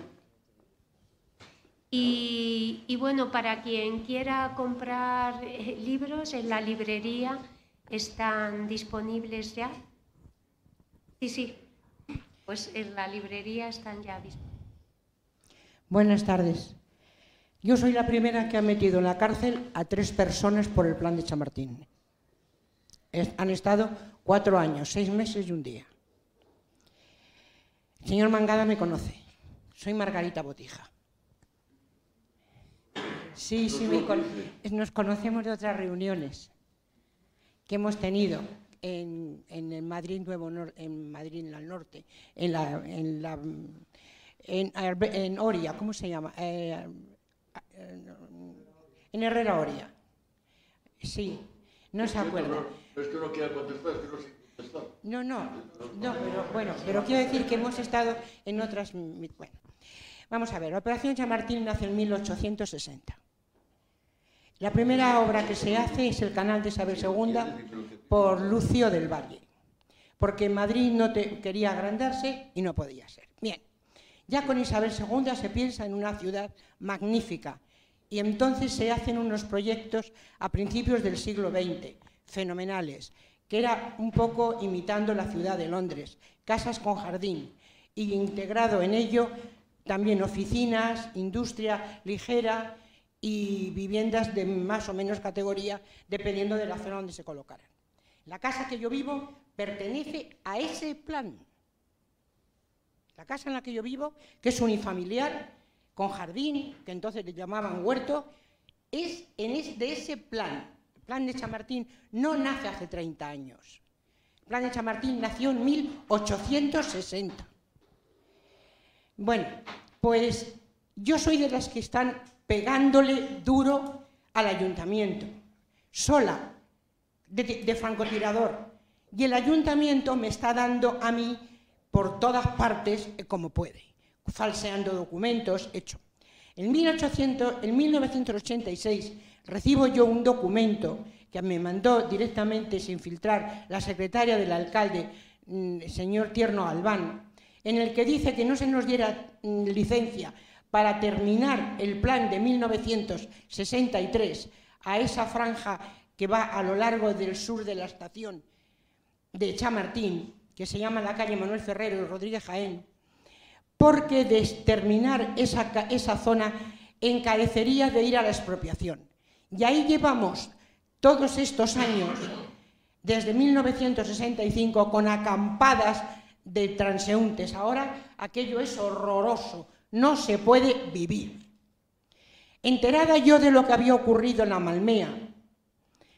Y, bueno, para quien quiera comprar eh, libros en la librería, ¿están disponibles ya? Sí, sí. Pues en la librería están ya disponibles. Buenas tardes. Yo soy la primera que ha metido en la cárcel a tres personas por el plan de Chamartín. han estado cuatro años, seis meses y un día. Señor Mangada me conoce. Soy Margarita Botija. Sí, sí, nos conocemos de otras reuniones que hemos tenido en, en Madrid Nuevo en Madrid en el norte, en la, en, la, en, Oria, ¿cómo se llama? Eh, en Herrera Oria. Sí, no se acuerda. Es que no quiere contestar, es que no sé. No, no, no, pero bueno, pero quiero decir que hemos estado en otras... Bueno, vamos a ver, la Operación Chamartín nace en 1860. La primera obra que se hace es el canal de Isabel II por Lucio del Valle, porque Madrid no quería agrandarse y no podía ser. Bien, ya con Isabel II se piensa en una ciudad magnífica y entonces se hacen unos proyectos a principios del siglo XX, fenomenales, que era un poco imitando la ciudad de Londres, casas con jardín, y integrado en ello también oficinas, industria ligera y viviendas de más o menos categoría, dependiendo de la zona donde se colocaran. La casa que yo vivo pertenece a ese plan. La casa en la que yo vivo, que es unifamiliar, con jardín, que entonces le llamaban huerto, es, en de ese plan plan de Chamartín no nace hace 30 años. Plan de Chamartín nació en 1860. Bueno, pues yo soy de las que están pegándole duro al ayuntamiento, sola, de, francotirador. Y el ayuntamiento me está dando a mí por todas partes eh, como puede, falseando documentos, hecho. En, 1800, en 1986 recibo yo un documento que me mandó directamente sin filtrar la secretaria del alcalde, mm, señor Tierno Albán, en el que dice que no se nos diera mm, licencia para terminar el plan de 1963 a esa franja que va a lo largo del sur de la estación de Chamartín, que se llama la calle Manuel Ferrero y Rodríguez Jaén, porque de terminar esa, esa zona encarecería de ir a la expropiación. Y ahí llevamos todos estos años, desde 1965, con acampadas de transeúntes. Ahora aquello es horroroso, no se puede vivir. Enterada yo de lo que había ocurrido en la Malmea,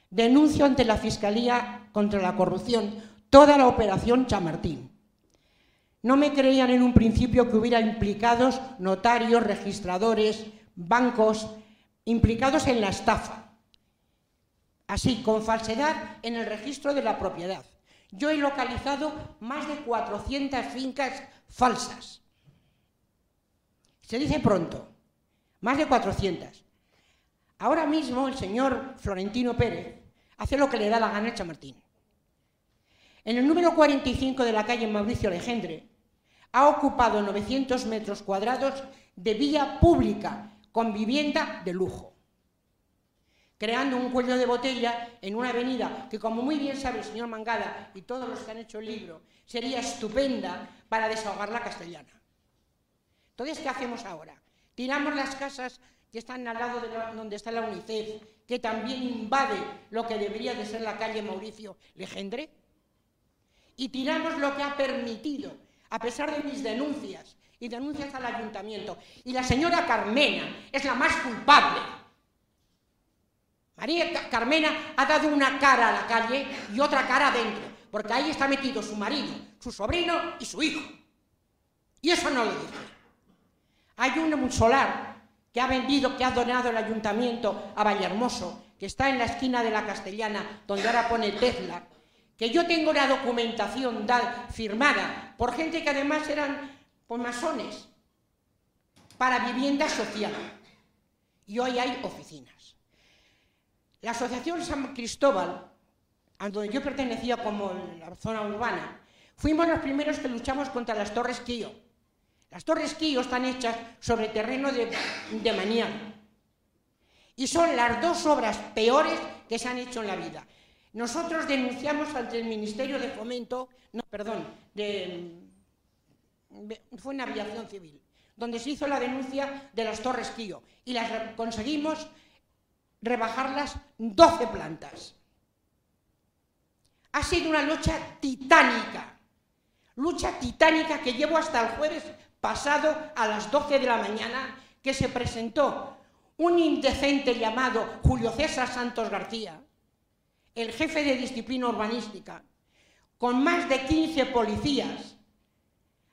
denuncio ante la Fiscalía contra la Corrupción toda la operación Chamartín. No me creían en un principio que hubiera implicados notarios, registradores, bancos, implicados en la estafa, así, con falsedad en el registro de la propiedad. Yo he localizado más de 400 fincas falsas. Se dice pronto, más de 400. Ahora mismo el señor Florentino Pérez hace lo que le da la gana a Chamartín. En el número 45 de la calle Mauricio Legendre ha ocupado 900 metros cuadrados de vía pública con vivienda de lujo, creando un cuello de botella en una avenida que, como muy bien sabe el señor Mangada y todos los que han hecho el libro, sería estupenda para desahogar la castellana. Entonces, ¿qué hacemos ahora? Tiramos las casas que están al lado de donde está la UNICEF, que también invade lo que debería de ser la calle Mauricio Legendre, y tiramos lo que ha permitido, a pesar de mis denuncias y denuncias al ayuntamiento. Y la señora Carmena es la más culpable. María Carmena ha dado una cara a la calle y otra cara adentro, porque ahí está metido su marido, su sobrino y su hijo. Y eso no lo dice. Hay un solar que ha vendido, que ha donado el ayuntamiento a Vallehermoso, que está en la esquina de la Castellana, donde ahora pone Tesla, que yo tengo una documentación firmada por gente que además eran pues, masones para vivienda social. Y hoy hay oficinas. La Asociación San Cristóbal, a donde yo pertenecía como la zona urbana, fuimos los primeros que luchamos contra las Torres Quío. Las Torres Quío están hechas sobre terreno de, de Y son las dos obras peores que se han hecho en la vida. Nosotros denunciamos ante el Ministerio de Fomento, no, perdón, fue en aviación civil, donde se hizo la denuncia de las Torres Quío y las conseguimos rebajarlas 12 plantas. Ha sido una lucha titánica, lucha titánica que llevo hasta el jueves pasado a las 12 de la mañana, que se presentó un indecente llamado Julio César Santos García, el jefe de disciplina urbanística, con más de 15 policías,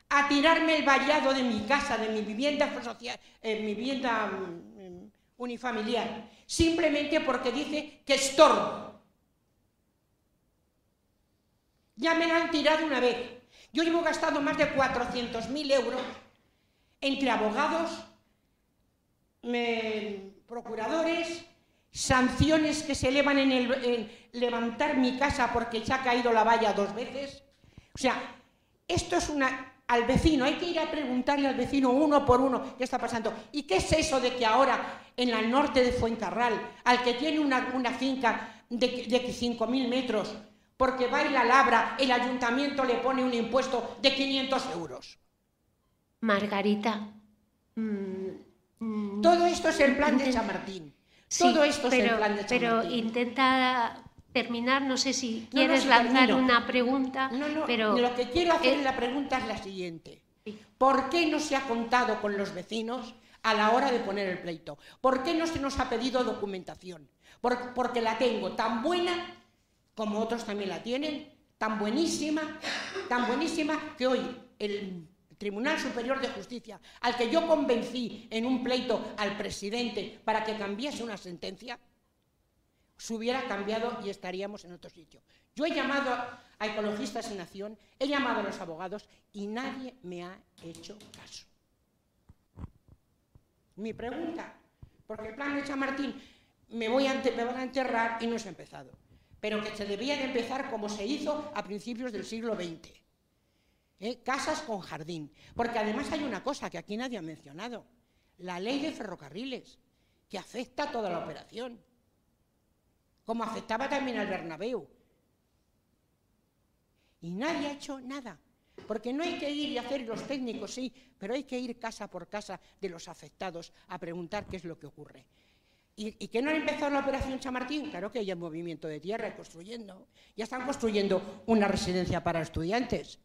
a tirarme el vallado de mi casa, de mi vivienda, social, eh, mi vivienda mm, unifamiliar, simplemente porque dice que estorbo. Ya me la han tirado una vez. Yo llevo gastado más de 400.000 euros entre abogados, procuradores, sanciones que se elevan en, el, levantar mi casa porque ya ha caído la valla dos veces. O sea, esto es una... Al vecino, hay que ir a preguntarle al vecino uno por uno qué está pasando. ¿Y qué es eso de que ahora en el norte de Fuencarral, al que tiene una, finca de, de 5.000 metros, porque va y la labra, el ayuntamiento le pone un impuesto de 500 euros? Margarita. Mm, mm, Todo esto es el plan de San Martín. Todo esto pero, es el plan de San Pero intenta terminar, no sé si quieres lanzar una pregunta. No, no, pero lo que quiero hacer en la pregunta es la siguiente. ¿Por qué no se ha contado con los vecinos a la hora de poner el pleito? ¿Por qué no se nos ha pedido documentación? porque la tengo tan buena como otros también la tienen, tan buenísima, tan buenísima que hoy el Tribunal Superior de Justicia, al que yo convencí en un pleito al presidente para que cambiase una sentencia, se hubiera cambiado y estaríamos en otro sitio. Yo he llamado a Ecologistas en Nación, he llamado a los abogados y nadie me ha hecho caso. Mi pregunta, porque el plan de San Martín me, voy a, me van a enterrar y no se ha empezado, pero que se debía de empezar como se hizo a principios del siglo XX ¿eh? casas con jardín. Porque además hay una cosa que aquí nadie ha mencionado, la ley de ferrocarriles, que afecta a toda la operación, como afectaba también al Bernabéu. Y nadie ha hecho nada, porque no hay que ir y hacer los técnicos, sí, pero hay que ir casa por casa de los afectados a preguntar qué es lo que ocurre. ¿Y, y que no ha empezado la operación Chamartín? Claro que hay movimiento de tierra construyendo. Ya están construyendo una residencia para estudiantes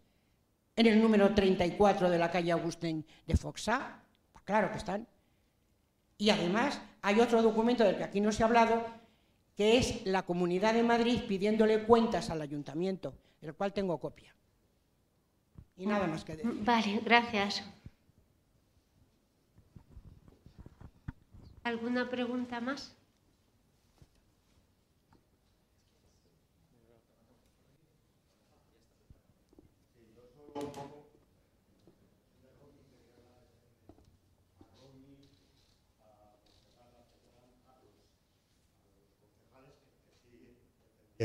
en el número 34 de la calle Agustín de Foxá, pues claro que están. Y además hay otro documento del que aquí no se ha hablado, que es la Comunidad de Madrid pidiéndole cuentas al ayuntamiento, del cual tengo copia. Y nada más que decir. Vale, gracias. ¿Alguna pregunta más?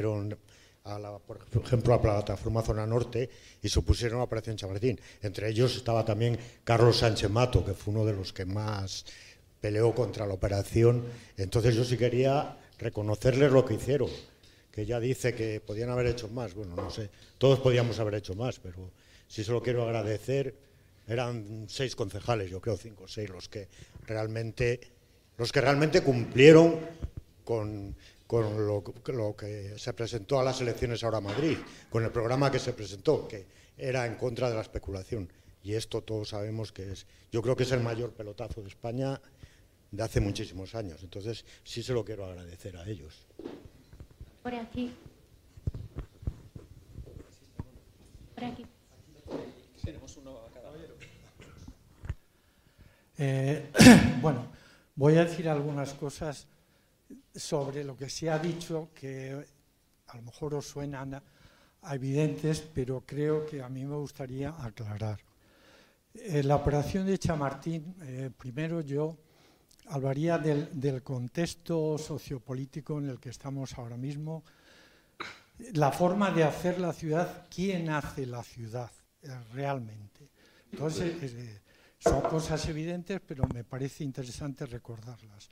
Por ejemplo, a la plataforma Zona Norte y supusieron la Operación Chamartín. Entre ellos estaba también Carlos Sánchez Mato, que fue uno de los que más peleó contra la operación. Entonces yo sí quería reconocerles lo que hicieron, que ella dice que podían haber hecho más. Bueno, no sé, todos podíamos haber hecho más, pero sí solo quiero agradecer. Eran seis concejales, yo creo cinco o seis, los que realmente, los que realmente cumplieron con con lo, lo, que se presentó a las elecciones ahora a Madrid, con el programa que se presentó, que era en contra de la especulación. Y esto todos sabemos que es, yo creo que es el mayor pelotazo de España de hace muchísimos años. Entonces, sí se lo quiero agradecer a ellos. Por aquí. Por aquí. Tenemos uno a cada eh, [clears throat] bueno, voy a decir algunas cosas sobre lo que se ha dicho que a lo mejor os suenan a evidentes, pero creo que a mí me gustaría aclarar. Eh, la operación de Chamartín, eh, primero yo hablaría del, contexto sociopolítico en el que estamos ahora mismo, la forma de hacer la ciudad, quién hace la ciudad eh, realmente. Entonces, son cosas evidentes, pero me parece interesante recordarlas.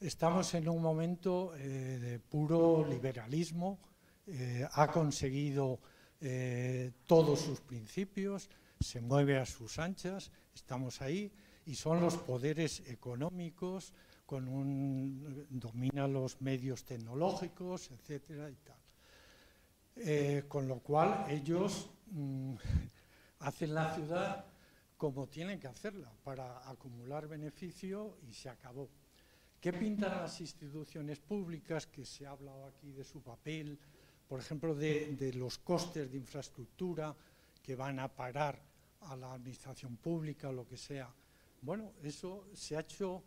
Estamos en un momento eh, de puro liberalismo, eh, ha conseguido eh, todos sus principios, se mueve a sus anchas, estamos ahí, y son los poderes económicos, con un, domina los medios tecnológicos, etcétera y tal. con lo cual ellos mm, [laughs] hacen la ciudad como tienen que hacerla, para acumular beneficio y se acabó. ¿Qué pintan las instituciones públicas, que se ha hablado aquí de su papel, por ejemplo, de, los costes de infraestructura que van a parar a la administración pública lo que sea? Bueno, eso se ha hecho,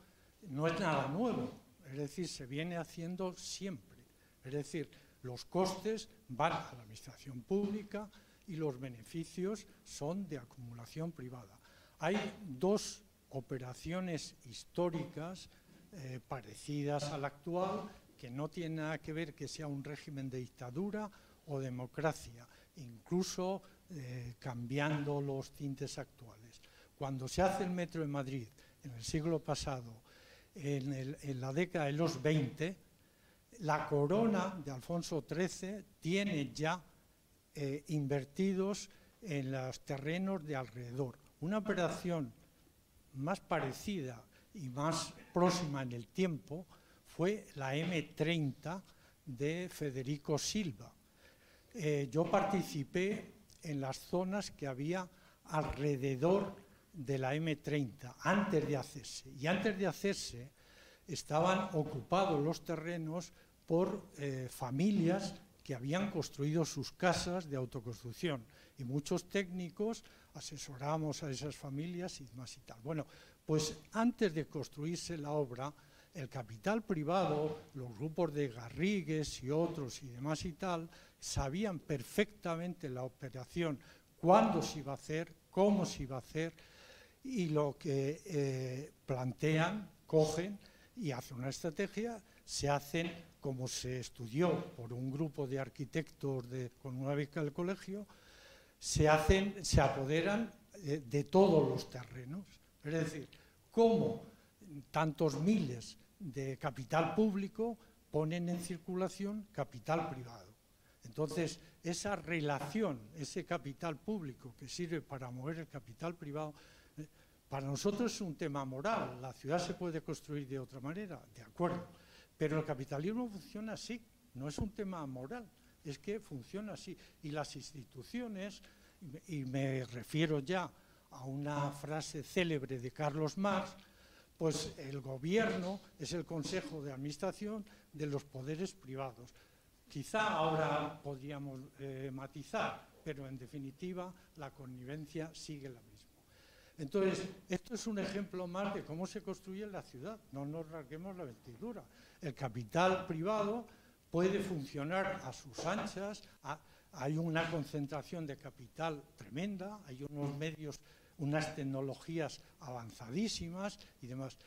no es nada nuevo, es decir, se viene haciendo siempre. Es decir, los costes van a la administración pública y los beneficios son de acumulación privada. Hay dos operaciones históricas eh, parecidas a la actual, que no tiene nada que ver que sea un régimen de dictadura o democracia, incluso eh, cambiando los tintes actuales. Cuando se hace el metro de Madrid en el siglo pasado, en, la década de los 20, la corona de Alfonso XIII tiene ya eh, invertidos en los terrenos de alrededor. Una operación más parecida y más próxima en el tiempo fue la M30 de Federico Silva. Eh, yo participé en las zonas que había alrededor de la M30, antes de hacerse. Y antes de hacerse estaban ocupados los terrenos por eh, familias que habían construido sus casas de autoconstrucción. Y muchos técnicos asesoramos a esas familias y más y tal. Bueno, pues antes de construirse la obra, el capital privado, los grupos de Garrigues y otros y demás y tal, sabían perfectamente la operación, cuándo se iba a hacer, cómo se iba a hacer, y lo que eh, plantean, cogen y hacen una estrategia, se hacen como se estudió por un grupo de arquitectos con una beca del colegio, se hacen, se apoderan eh, de todos los terrenos es decir, cómo tantos miles de capital público ponen en circulación capital privado. Entonces, esa relación, ese capital público que sirve para mover el capital privado, eh, para nosotros es un tema moral. La ciudad se puede construir de otra manera, de acuerdo. Pero el capitalismo funciona así, no es un tema moral, es que funciona así. Y las instituciones, y me refiero ya a una frase célebre de Carlos Marx, pues el gobierno es el consejo de administración de los poderes privados. Quizá ahora podríamos eh, matizar, pero en definitiva la connivencia sigue la misma. Entonces, esto es un ejemplo más de cómo se construye la ciudad. No nos rasguemos la vestidura. El capital privado puede funcionar a sus anchas, hay una concentración de capital tremenda, hay unos medios unas tecnologías avanzadísimas y demás.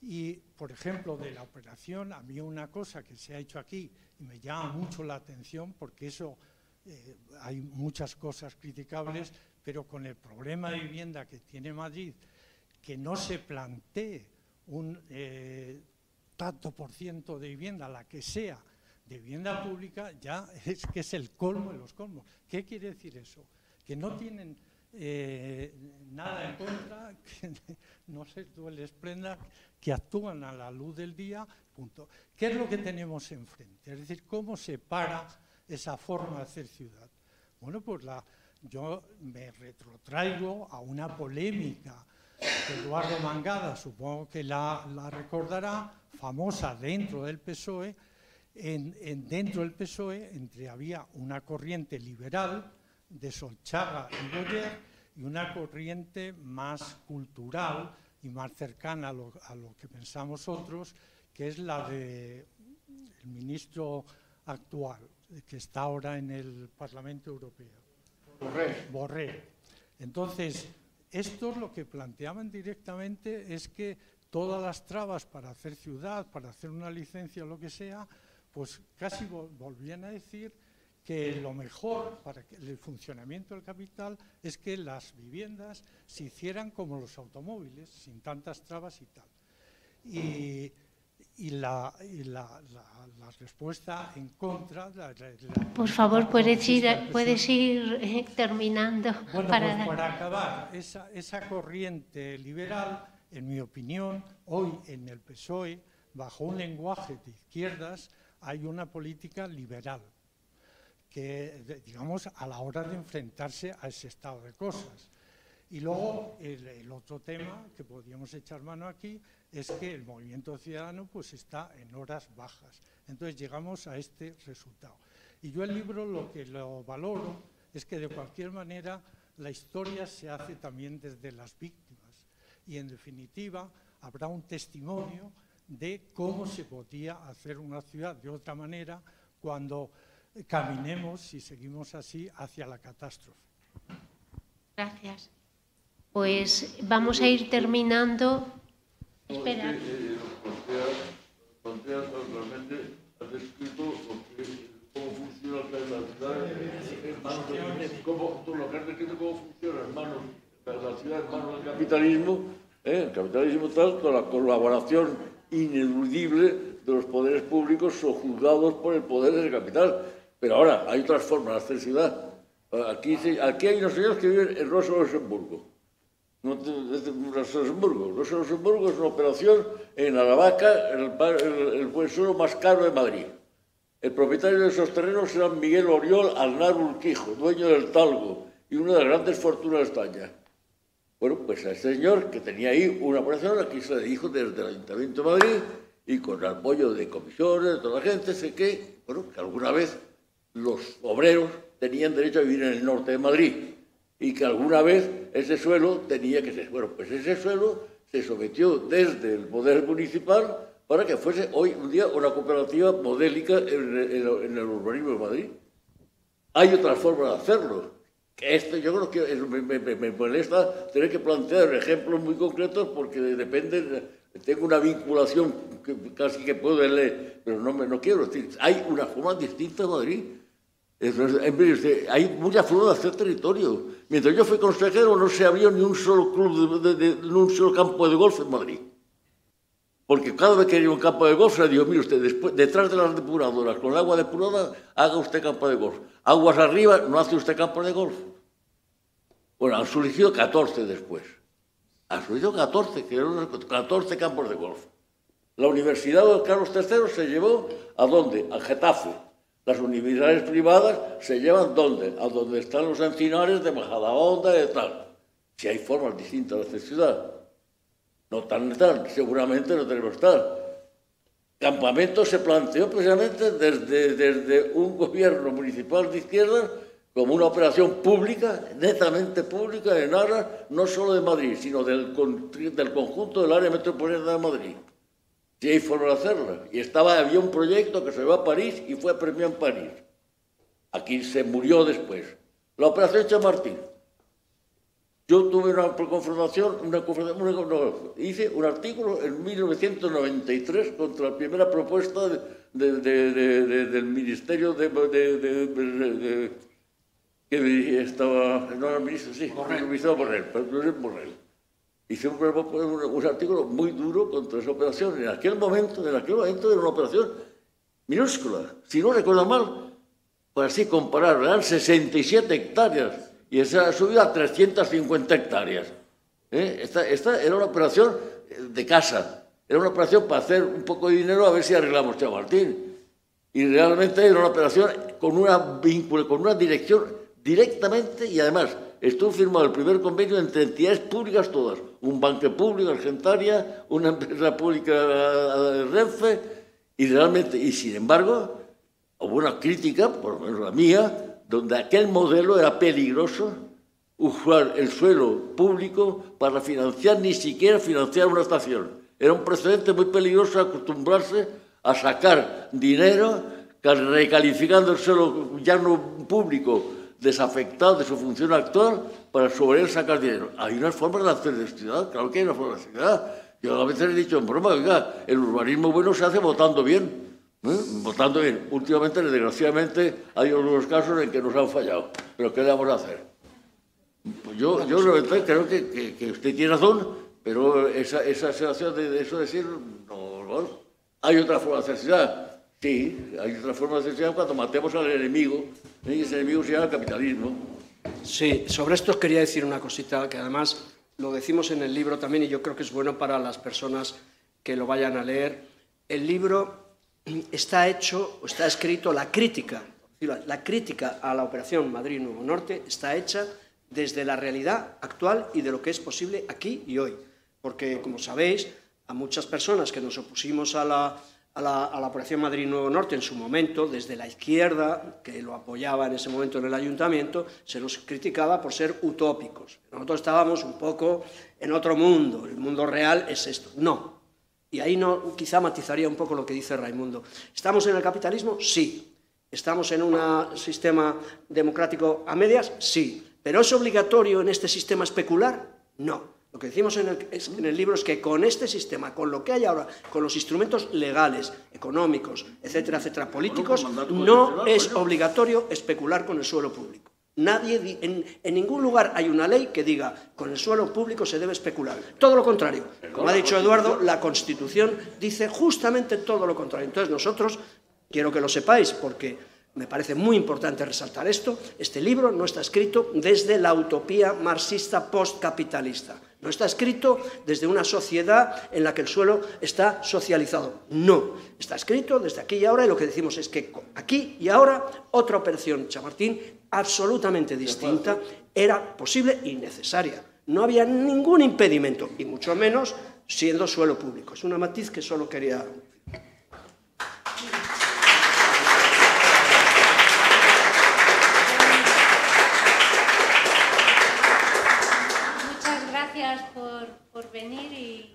Y, por ejemplo, de la operación, a mí una cosa que se ha hecho aquí y me llama mucho la atención, porque eso eh, hay muchas cosas criticables, pero con el problema de vivienda que tiene Madrid, que no se plantee un eh, tanto por ciento de vivienda, la que sea, de vivienda pública, ya es que es el colmo de los colmos. ¿Qué quiere decir eso? Que no tienen eh, nada en contra, [laughs] no se duele esplenda, que actúan a la luz del día, punto. ¿Qué es lo que tenemos enfrente? Es decir, ¿cómo se para esa forma de hacer ciudad? Bueno, pues la, yo me retrotraigo a una polémica que Eduardo Mangada, supongo que la, recordará, famosa dentro del PSOE, en, dentro del PSOE entre había una corriente liberal de Solchaga y Boyer y una corriente más cultural y más cercana a lo, a lo que pensamos otros, que es la del de ministro actual, que está ahora en el Parlamento Europeo. Borrell. Borrell. Entonces, estos lo que planteaban directamente es que todas las trabas para hacer ciudad, para hacer una licencia o lo que sea, pues casi volvían a decir que lo mejor para el funcionamiento del capital es que las viviendas se hicieran como los automóviles, sin tantas trabas y tal. Y, y, la, y la, la, la, respuesta en contra... Por favor, puedes ir, puedes ir eh, terminando. Bueno, para... Pues para acabar, esa, esa corriente liberal, en mi opinión, hoy en el PSOE, bajo un lenguaje de izquierdas, hay una política liberal que, digamos, a la hora de enfrentarse a ese estado de cosas. Y luego el, el, otro tema que podríamos echar mano aquí es que el movimiento ciudadano pues está en horas bajas. Entonces llegamos a este resultado. Y yo el libro lo que lo valoro es que de cualquier manera la historia se hace también desde las víctimas. Y en definitiva habrá un testimonio de cómo se podía hacer una ciudad de otra manera cuando caminemos, si seguimos así, hacia la catástrofe. Gracias. Pues vamos a ir terminando. Espera. realmente ha descrito cómo funciona la ciudad en manos del, cómo, lo que has descrito cómo funciona en manos, la ciudad en manos del capitalismo, ¿eh? el capitalismo tal, con la colaboración ineludible de los poderes públicos sojuzgados por el poder del capital. Pero ahora hay otras formas de hacer ciudad. Aquí, aquí hay unos señores que viven en Rosso Luxemburgo. No, desde Luxemburgo. Rosso Luxemburgo es una operación en Aravaca, el, el, el suelo más caro de Madrid. El propietario de esos terrenos era Miguel Oriol Alnar Urquijo, dueño del Talgo y una de las grandes fortunas de España. Bueno, pues a ese señor que tenía ahí una operación, aquí se le dijo desde el Ayuntamiento de Madrid y con el apoyo de comisiones, de toda la gente, sé que, bueno, que alguna vez los obreros tenían derecho a vivir en el norte de Madrid y que alguna vez ese suelo tenía que ser. Bueno, pues ese suelo se sometió desde el poder municipal para que fuese hoy un día una cooperativa modélica en, el urbanismo de Madrid. Hay otras formas de hacerlo. Esto yo creo que me, me, me, molesta tener que plantear ejemplos muy concretos porque depende, tengo una vinculación que casi que puedo leer, pero no, me, no quiero decir, hay una forma distinta en Madrid. Hay muchas formas de hacer territorio. Mientras yo fui consejero no se abrió ni un solo club, de, de, de, ni un solo campo de golf en Madrid. Porque cada vez que hay un campo de golf, le digo, mire usted, después, detrás de las depuradoras, con el agua depurada, haga usted campo de golf. Aguas arriba, no hace usted campo de golf. Bueno, han surgido 14 después. Han surgido 14, que eran 14 campos de golf. La Universidad de Carlos III se llevó a dónde? A Getafe. Las universidades privadas se llevan dónde? A donde están los encinares de Majadahonda y tal. Si hay formas distintas de hacer ciudad. No tan tal, seguramente no tenemos tal. Campamento se planteó precisamente desde, desde un gobierno municipal de izquierda como una operación pública, netamente pública, en aras no solo de Madrid, sino del, del conjunto del área metropolitana de Madrid. Si hay forma de hacerla. Y estaba, había un proyecto que se va a París y fue premiado en París. Aquí se murió después. La operación Chamartín. Yo tuve una confrontación, una confrontación una, hice un artículo en 1993 contra la primera propuesta de, de, de, del Ministerio de, que estaba, no era ministro, sí, Borrell, es Borrell. Hice un, un, artículo muy duro contra esa operación. En aquel momento, en aquel momento era una operación minúscula. Si no recuerdo mal, pues así comparar, eran 67 hectáreas y esa ha subido a 350 hectáreas. ¿eh? Esta, esta era una operación de casa, era una operación para hacer un poco de dinero a ver si arreglamos Chamartín. Y realmente era una operación con una con una dirección directamente y además estuvo firmado el primer convenio entre entidades públicas todas, un banco público, Argentaria, una empresa pública, eh, Renfe, y realmente, y sin embargo, hubo una crítica, por lo menos la mía, donde aquel modelo era peligroso, usar el suelo público para financiar, ni siquiera financiar una estación. Era un precedente muy peligroso acostumbrarse a sacar dinero recalificando el suelo llano público desafectado de su función actual para sobre él sacar dinero. Hay unas formas de hacer de ciudad, claro que hay una forma de ciudad. Yo a veces he dicho en broma, oiga, el urbanismo bueno se hace votando bien. ¿eh? Votando bien. Últimamente, desgraciadamente, hay algunos casos en que nos han fallado. Pero ¿qué le vamos a hacer? Pues yo, yo creo que, que, usted tiene razón, pero esa, esa sensación de, eso decir, no, no, hay otra forma de hacer ciudad. Sí, hay otra forma de ciudad cuando matemos al enemigo, ¿eh? y ese enemigo se llama capitalismo. Sí, sobre esto quería decir una cosita que además lo decimos en el libro también y yo creo que es bueno para las personas que lo vayan a leer. El libro está hecho, o está escrito, la crítica, la crítica a la operación Madrid Nuevo Norte está hecha desde la realidad actual y de lo que es posible aquí y hoy. Porque, como sabéis, a muchas personas que nos opusimos a la, a la, Operación Madrid Nuevo Norte en su momento, desde la izquierda, que lo apoyaba en ese momento en el ayuntamiento, se nos criticaba por ser utópicos. Nosotros estábamos un poco en otro mundo, el mundo real es esto. No. Y ahí no, quizá matizaría un poco lo que dice Raimundo. ¿Estamos en el capitalismo? Sí. ¿Estamos en un sistema democrático a medias? Sí. ¿Pero es obligatorio en este sistema especular? No. Lo que decimos en el, libro es que con este sistema, con lo que hay ahora, con los instrumentos legales, económicos, etcétera, etcétera, políticos, no es obligatorio especular con el suelo público. Nadie, en, en, ningún lugar hay una ley que diga con el suelo público se debe especular. Todo lo contrario. Como ha dicho Eduardo, la Constitución dice justamente todo lo contrario. Entonces nosotros, quiero que lo sepáis, porque me parece muy importante resaltar esto, este libro no está escrito desde la utopía marxista postcapitalista. No está escrito desde una sociedad en la que el suelo está socializado. No, está escrito desde aquí y ahora y lo que decimos es que aquí y ahora otra operación Chamartín absolutamente distinta era posible y necesaria. No había ningún impedimento y mucho menos siendo suelo público. Es una matiz que solo quería por venir y